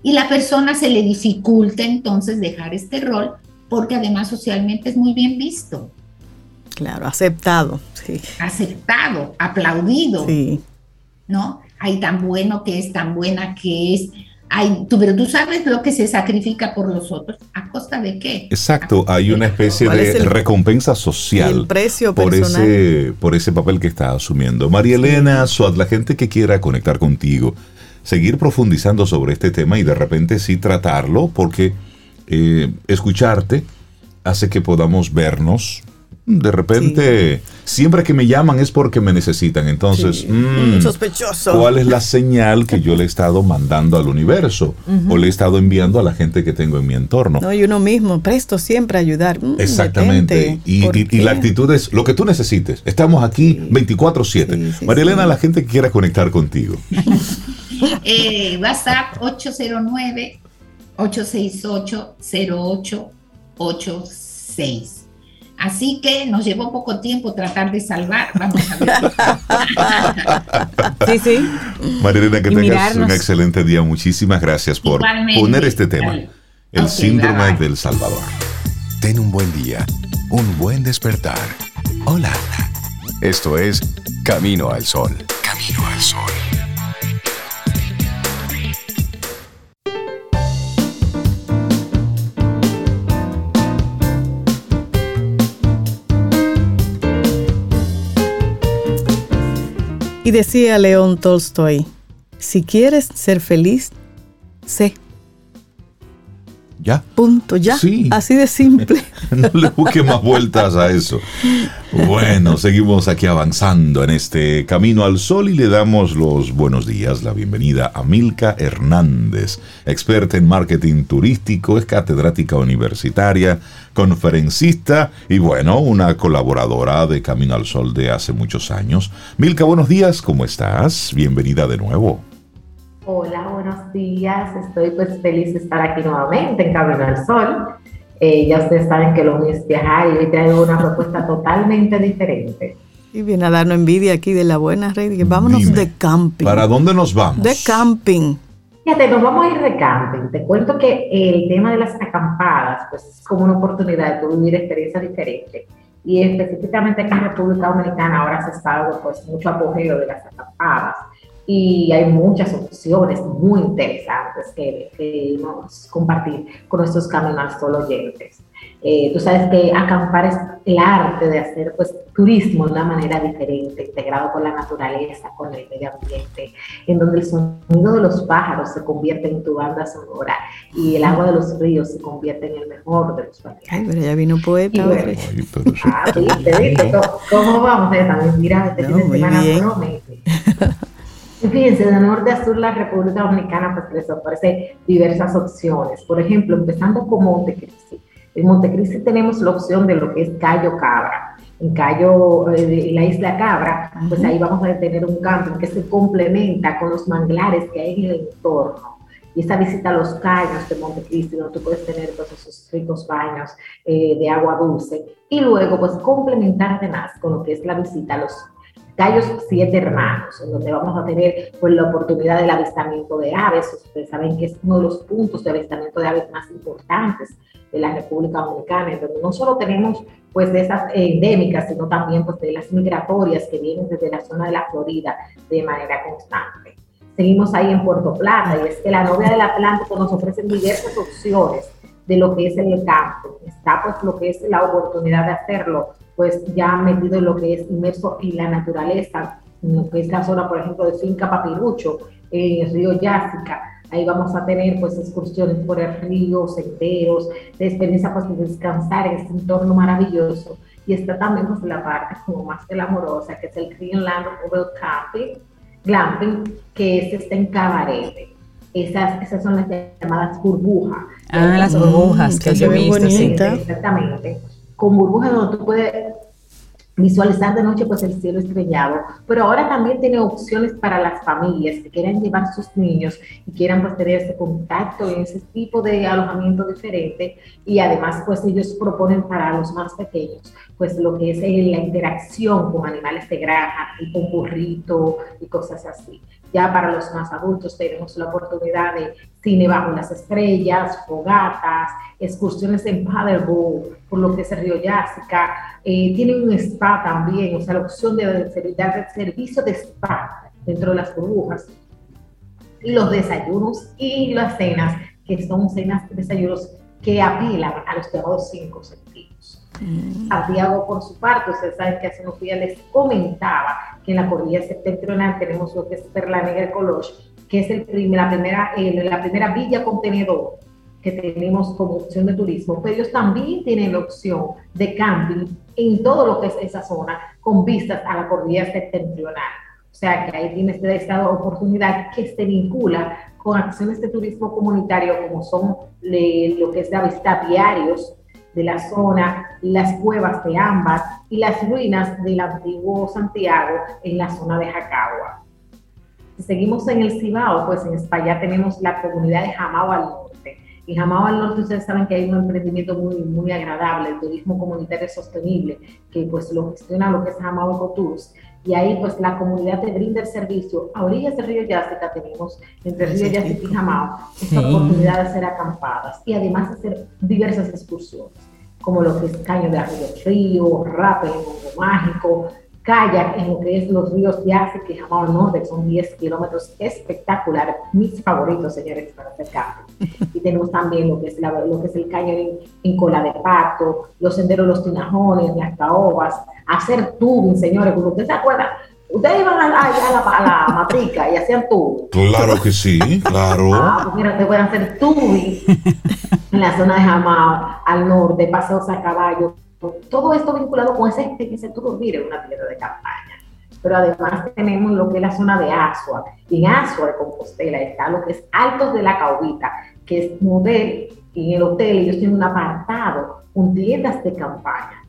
Y la persona se le dificulta entonces dejar este rol porque además socialmente es muy bien visto. Claro, aceptado, sí. Aceptado, aplaudido. Sí. ¿No? Ay, tan bueno que es, tan buena que es, tú, pero tú sabes lo que se sacrifica por los otros. ¿A costa de qué? Exacto, hay una especie de recompensa social precio por ese, por ese papel que está asumiendo. María Elena Suad, la gente que quiera conectar contigo, seguir profundizando sobre este tema y de repente sí tratarlo, porque eh, escucharte hace que podamos vernos, de repente, siempre que me llaman es porque me necesitan. Entonces, mm, sospechoso. ¿Cuál es la señal que yo le he estado mandando al universo o le he estado enviando a la gente que tengo en mi entorno? No, y uno mismo, presto siempre a ayudar. Mm, Exactamente. Y, la actitud es lo que tú necesites. Estamos aquí 24-7. María Elena, la gente que quiera conectar contigo. (laughs) eh, WhatsApp 809 868 0886 Así que nos llevó poco tiempo tratar de salvar. Vamos a ver. sí, sí. Marilena, que tengas un excelente día. Muchísimas gracias por poner este tema. El síndrome del Salvador. Ten un buen día, un buen despertar. Hola. Esto es Camino al Sol. Camino al Sol. Y decía León Tolstoy, si quieres ser feliz, sé. Ya. Punto, ya. Sí. Así de simple. (laughs) no le busque más vueltas a eso. Bueno, seguimos aquí avanzando en este camino al sol y le damos los buenos días, la bienvenida a Milka Hernández, experta en marketing turístico, es catedrática universitaria, conferencista y bueno, una colaboradora de Camino al Sol de hace muchos años. Milka, buenos días, ¿cómo estás? Bienvenida de nuevo. Hola, buenos días. Estoy pues feliz de estar aquí nuevamente en Camino al Sol. Eh, ya ustedes saben que lo mío es viajar y hoy traigo una propuesta totalmente diferente. Y viene a darnos envidia aquí de la buena red. Vámonos de camping. ¿Para dónde nos vamos? De camping. Fíjate, nos vamos a ir de camping. Te cuento que el tema de las acampadas, pues es como una oportunidad de vivir experiencias diferentes. Y específicamente aquí en República Dominicana ahora se está dando pues mucho apogeo de las acampadas y hay muchas opciones muy interesantes que queremos compartir con nuestros caminos solo oyentes. Eh, tú sabes que acampar es el arte de hacer pues turismo de una manera diferente, integrado con la naturaleza, con el medio ambiente, en donde el sonido de los pájaros se convierte en tu banda sonora y el agua de los ríos se convierte en el mejor de los paisajes. Ay, pero ya vino poeta. Bueno, ah, viste, viste, ¿cómo, vamos? también, mira, este fin de semana (laughs) Fíjense, de norte a sur la República Dominicana pues les ofrece diversas opciones. Por ejemplo, empezando con Montecristi. En Montecristi tenemos la opción de lo que es Cayo Cabra. En Cayo, eh, la isla Cabra, pues ahí vamos a tener un camping que se complementa con los manglares que hay en el entorno. Y esta visita a los caños de Montecristi, donde tú puedes tener pues, esos ricos baños eh, de agua dulce. Y luego, pues complementar además con lo que es la visita a los Gallos Siete Hermanos, en donde vamos a tener pues, la oportunidad del avistamiento de aves. Ustedes saben que es uno de los puntos de avistamiento de aves más importantes de la República Dominicana, en donde no solo tenemos pues de esas endémicas, sino también pues de las migratorias que vienen desde la zona de la Florida de manera constante. Seguimos ahí en Puerto Plata y es que la novia del Atlántico nos ofrece diversas opciones de lo que es el campo. Está pues lo que es la oportunidad de hacerlo pues ya metido en lo que es inmerso en la naturaleza, en lo que es la zona, por ejemplo, de Finca Papirucho, en el río Yásica. Ahí vamos a tener pues excursiones por el río, senderos, de experiencia pues de descansar en este entorno maravilloso. Y está también pues la parte como más glamorosa, que es el Greenland Rural Camping, Glamping, que es este en Cabarete. Esas, esas son las llamadas burbujas. Ah, las burbujas, que yo he visto, Exactamente con burbujas donde tú puedes visualizar de noche pues el cielo estrellado, pero ahora también tiene opciones para las familias que quieran llevar sus niños y quieran pues tener ese contacto en ese tipo de alojamiento diferente y además pues ellos proponen para los más pequeños pues lo que es eh, la interacción con animales de granja, tipo un burrito y cosas así. Ya para los más adultos tenemos la oportunidad de cine bajo las estrellas, fogatas, excursiones en paddleboard, por lo que es el río Yásica. Eh, tiene un spa también, o sea, la opción de dar servicio de spa dentro de las burbujas. Los desayunos y las cenas, que son cenas, desayunos que apilan a los llamados cinco sentidos. Mm. Santiago, por su parte, ustedes saben que hace unos días les comentaba en la cordillera septentrional tenemos lo que es Perla Negra Coloche, que es el la, primera, la primera villa contenedor que tenemos como opción de turismo, pero ellos también tienen la opción de camping en todo lo que es esa zona con vistas a la cordillera septentrional. O sea que ahí tiene esta oportunidad que se vincula con acciones de turismo comunitario como son lo que es la visita diarios de la zona, las cuevas de Ámbar y las ruinas del antiguo Santiago en la zona de Jacagua. Si seguimos en el Cibao, pues en España tenemos la comunidad de Jamao al norte. Y Jamao al norte ustedes saben que hay un emprendimiento muy, muy agradable, el turismo comunitario sostenible, que pues lo gestiona lo que es Jamao Ecotours. Y ahí pues la comunidad te brinda el servicio. A orillas del río Yásica tenemos, entre el río Yásica y Jamao, esta oportunidad de hacer acampadas y además hacer diversas excursiones como lo que es Caño de Arroyo Río, Rappel en Hongo Mágico, kayak en lo que es los ríos África y Jamao Norte, son 10 kilómetros espectaculares, mis favoritos, señores, para hacer (laughs) Y tenemos también lo que es, lo que es el cañón en, cola de pato, los senderos Los Tinajones, las caobas, hacer tubing, señores, como ustedes se acuerdan, Ustedes iban a, la, (laughs) matrica y hacían tú. Claro que sí, claro. (laughs) Ah, pues mira, ustedes pueden hacer tubi en la zona de Jamao, al norte, paseos a caballo. Todo esto vinculado con ese, ese tour en una tierra de campaña. Pero además tenemos lo que es la zona de Asua. Y en Asua de Compostela está lo que es Altos de la Caubita, que es un hotel. Y en el hotel ellos tienen un apartado con tiendas de campaña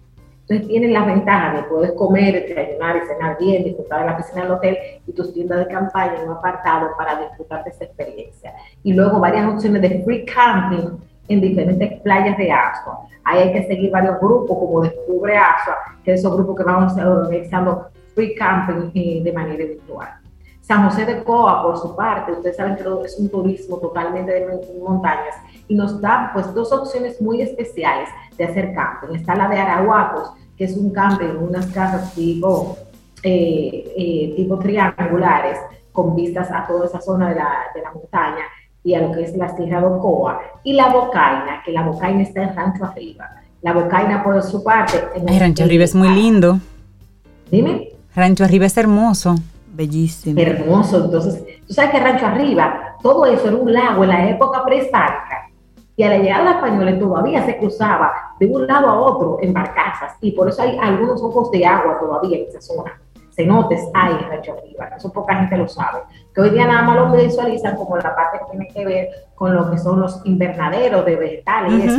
entonces tienen las ventajas de poder comer, desayunar y cenar bien, disfrutar de la piscina del hotel y tus tiendas de campaña en un apartado para disfrutar de esa experiencia. Y luego varias opciones de free camping en diferentes playas de Asua. Ahí hay que seguir varios grupos como Descubre Asua, que es esos grupos que vamos organizando free camping eh, de manera virtual. San José de Coa, por su parte, ustedes saben que es un turismo totalmente de montañas y nos da pues dos opciones muy especiales de hacer camping. Está la de Arahuacos, que es un camping, unas casas tipo, eh, eh, tipo triangulares con vistas a toda esa zona de la, de la, montaña y a lo que es la Sierra de Ocoa. Y la Bocaina, que la Bocaina está en Rancho Arriba. La Bocaina, por su parte... En Rancho Arriba es muy lindo. Dime. Rancho Arriba es hermoso. Bellísimo. Hermoso. Entonces, tú sabes que Rancho Arriba, todo eso era un lago en la época prehistórica y a la llegada de los españoles todavía se cruzaba de un lado a otro en barcazas y por eso hay algunos ojos de agua todavía en esa zona. Cenotes hay en Rancho Arriba, eso poca gente lo sabe. Que hoy día nada más lo visualizan como la parte que tiene que ver con lo que son los invernaderos de vegetales.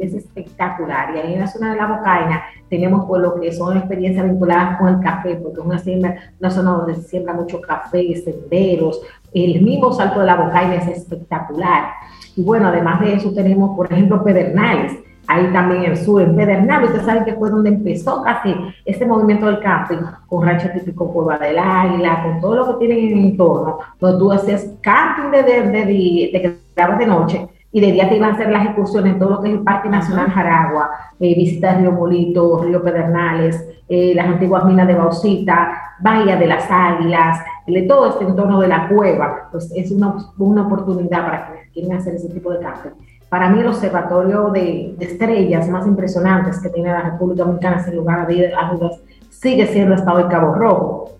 es espectacular. Y ahí en la zona de la Bocaina tenemos pues lo que son experiencias vinculadas con el café, porque es una, una zona donde se siembra mucho café, senderos. El mismo salto de la Bocaina es espectacular y bueno, además de eso tenemos, por ejemplo, Pedernales, ahí también en el sur, en Pedernales, ustedes saben que fue donde empezó casi este movimiento del camping, con Rancho Típico Cueva del Águila, con todo lo que tienen en el entorno, donde tú haces camping de, de, de, de, de, de noche, y de día te iban a hacer las excursiones en todo lo que es el Parque Nacional Jaragua, eh, visitar Río Molito, Río Pedernales, eh, las antiguas minas de Bauxita, Bahía de las Águilas, de todo este entorno de la cueva, pues es una, una oportunidad para quienes quieren hacer ese tipo de camping. Para mí el observatorio de, estrellas más impresionantes que tiene la República Dominicana, sin lugar a dudas, sigue siendo el estado de Cabo Rojo.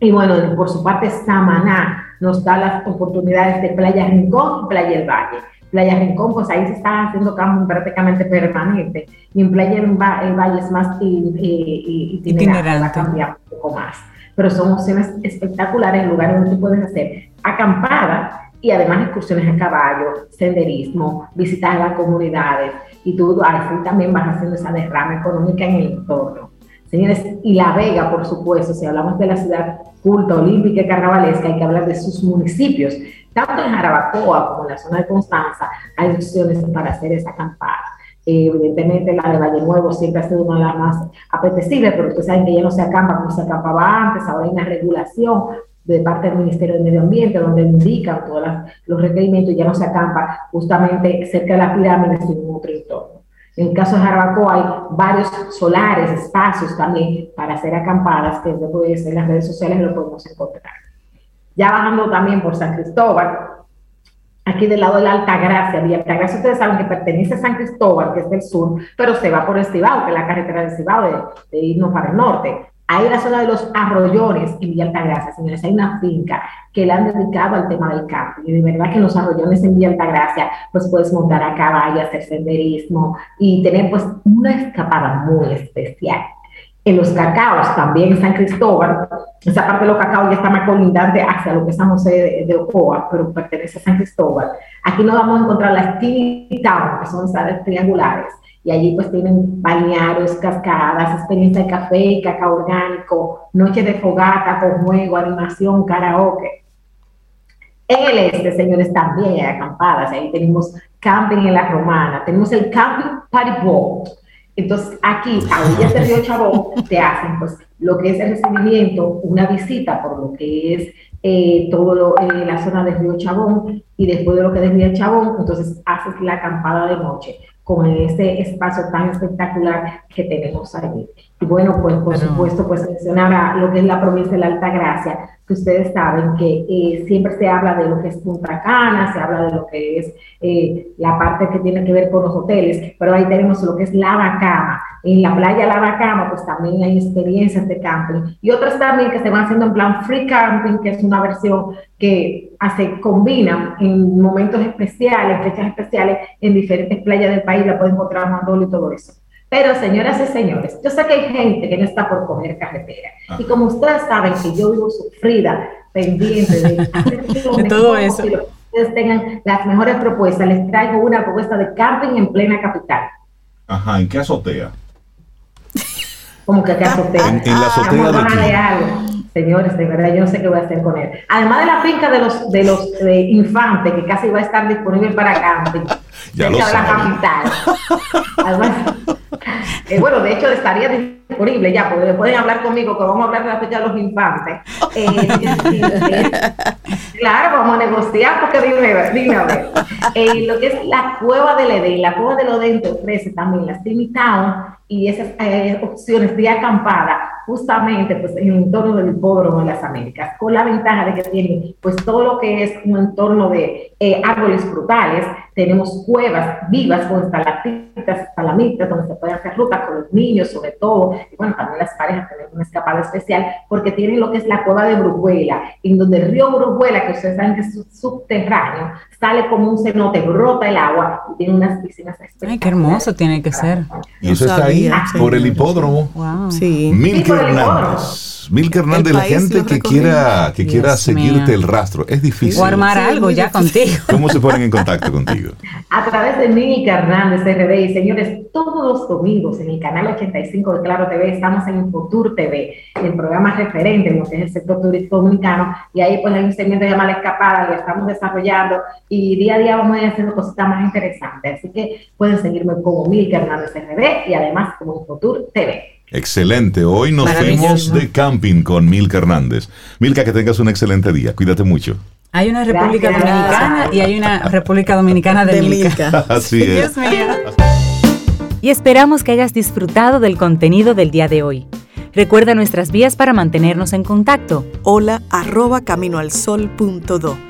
Y bueno, por su parte, Samaná nos da las oportunidades de Playa Rincón y Playa El Valle. Playa Rincón, pues ahí se está haciendo camping prácticamente permanente. Y en Playa El Valle es más itinerante, va a cambiar un poco más. Pero son opciones espectaculares en lugares donde tú puedes hacer acampada y además excursiones a caballo, senderismo, visitar las comunidades y tú así también vas haciendo esa derrama económica en el entorno. Señores, y La Vega, por supuesto, si hablamos de la ciudad culta, olímpica y carnavalesca, hay que hablar de sus municipios. Tanto en Jarabacoa como en la zona de Constanza hay opciones para hacer esa acampada. Eh, evidentemente la de Valle Nuevo siempre ha sido una de las más apetecibles, pero ustedes saben que ya no se acampa como se acampaba antes, ahora hay una regulación de parte del Ministerio del Medio Ambiente, donde indican todos los requerimientos ya no se acampa justamente cerca de la pirámide, sino en otro entorno. En el caso de Jarabacoa hay varios solares, espacios también para hacer acampadas, que después en las redes sociales lo podemos encontrar. Ya bajando también por San Cristóbal, aquí del lado de la Altagracia, Villa Altagracia, ustedes saben que pertenece a San Cristóbal, que es del sur, pero se va por el Cibao, que es la carretera del Cibao, de, de irnos para el norte. Hay la zona de los arroyones en Villa Altagracia, señores, hay una finca que le han dedicado al tema del campo. Y de verdad que en los arroyones en Villa Altagracia, pues puedes montar a caballo, hacer senderismo y tener pues una escapada muy especial. En los cacaos, también en San Cristóbal, esa parte de los cacaos ya está más colindante hacia lo que es San José de, Ocoa, pero pertenece a San Cristóbal. Aquí nos vamos a encontrar las Skinny Town, que son salas triangulares y allí pues tienen balnearios, cascadas, experiencia de café y cacao orgánico, noche de fogata con juego, animación, karaoke. En el este, señores, también hay acampadas, ahí tenemos camping en la romana, tenemos el camping Party Boat. Entonces, aquí, a orillas del río (laughs) Chabón, te hacen pues lo que es el recibimiento, una visita por lo que es eh, eh, la zona del río Chabón y después de lo que es el río Chabón, entonces haces la acampada de noche con ese espacio tan espectacular que tenemos allí. Y bueno, pues por supuesto, pues mencionar lo que es la provincia de la Alta Gracia, que ustedes saben que eh, siempre se habla de lo que es Punta Cana, se habla de lo que es eh, la parte que tiene que ver con los hoteles, pero ahí tenemos lo que es la Bacama, en la playa Lavacama, pues también hay experiencias de camping. Y otras también que se van haciendo en plan free camping, que es una versión que hace, combina en momentos especiales, fechas especiales, en diferentes playas del país, la pueden encontrar Mandolo y todo eso. Pero señoras y señores, yo sé que hay gente que no está por coger carretera. Y como ustedes saben que yo vivo sufrida, pendiente de, (laughs) de todo eso. Que ustedes tengan las mejores propuestas, les traigo una propuesta de camping en plena capital. Ajá, ¿en qué azotea? Como que qué azotea. En, la azotea de, algo. Señores, de verdad, yo no sé qué voy a hacer con él. Además de la finca de los de los de Infante, que casi va a estar disponible para camping. ya lo la capital. Además, (laughs) eh, bueno, de hecho estaría disponible ya, porque pueden hablar conmigo, que vamos a hablar de la fecha de los infantes. Eh, (laughs) claro, vamos a negociar, porque dime, dime a ver. Eh, lo que es la cueva del Edén, la cueva del Edén te ofrece también la Simi Town y esas opciones de acampada justamente pues, en el entorno del hipódromo de las Américas, con la ventaja de que tienen pues todo lo que es un entorno de árboles frutales, tenemos cuevas vivas con estalactitas, estalamitas, donde se puede hacer ruta con los niños sobre todo, y bueno, también las parejas tienen una escapada especial, porque tienen lo que es la cueva de Brujuela, en donde el río Brujuela, que ustedes saben que es subterráneo, sale como un cenote, brota el agua y tiene unas piscinas especiales. Ay, qué hermoso tiene que ser. Y eso está ahí, por el hipódromo. Wow. Sí. Milka Hernández. Milka Hernández, la gente que quiera, que quiera seguirte el rastro, es difícil. O armar algo ya contigo. ¿Cómo se ponen en contacto contigo? (laughs) A través de Milka Hernández RD. Y señores, todos los domingos en el canal 85 de Claro TV estamos en Infotur TV, el programa referente en lo que es el sector turístico dominicano. Y ahí pues hay un segmento llamado La Escapada, lo estamos desarrollando y día a día vamos a ir haciendo cositas más interesantes. Así que pueden seguirme como Milka Hernández RD y además como Infotur TV. Excelente. Hoy nos fuimos de camping con Milka Hernández. Milka, que tengas un excelente día. Cuídate mucho. Hay una República Dominicana y hay una República Dominicana de, Milka. (laughs) Así es. Dios mío. Y esperamos que hayas disfrutado del contenido del día de hoy. Recuerda nuestras vías para mantenernos en contacto. Hola arroba caminoalsol.do.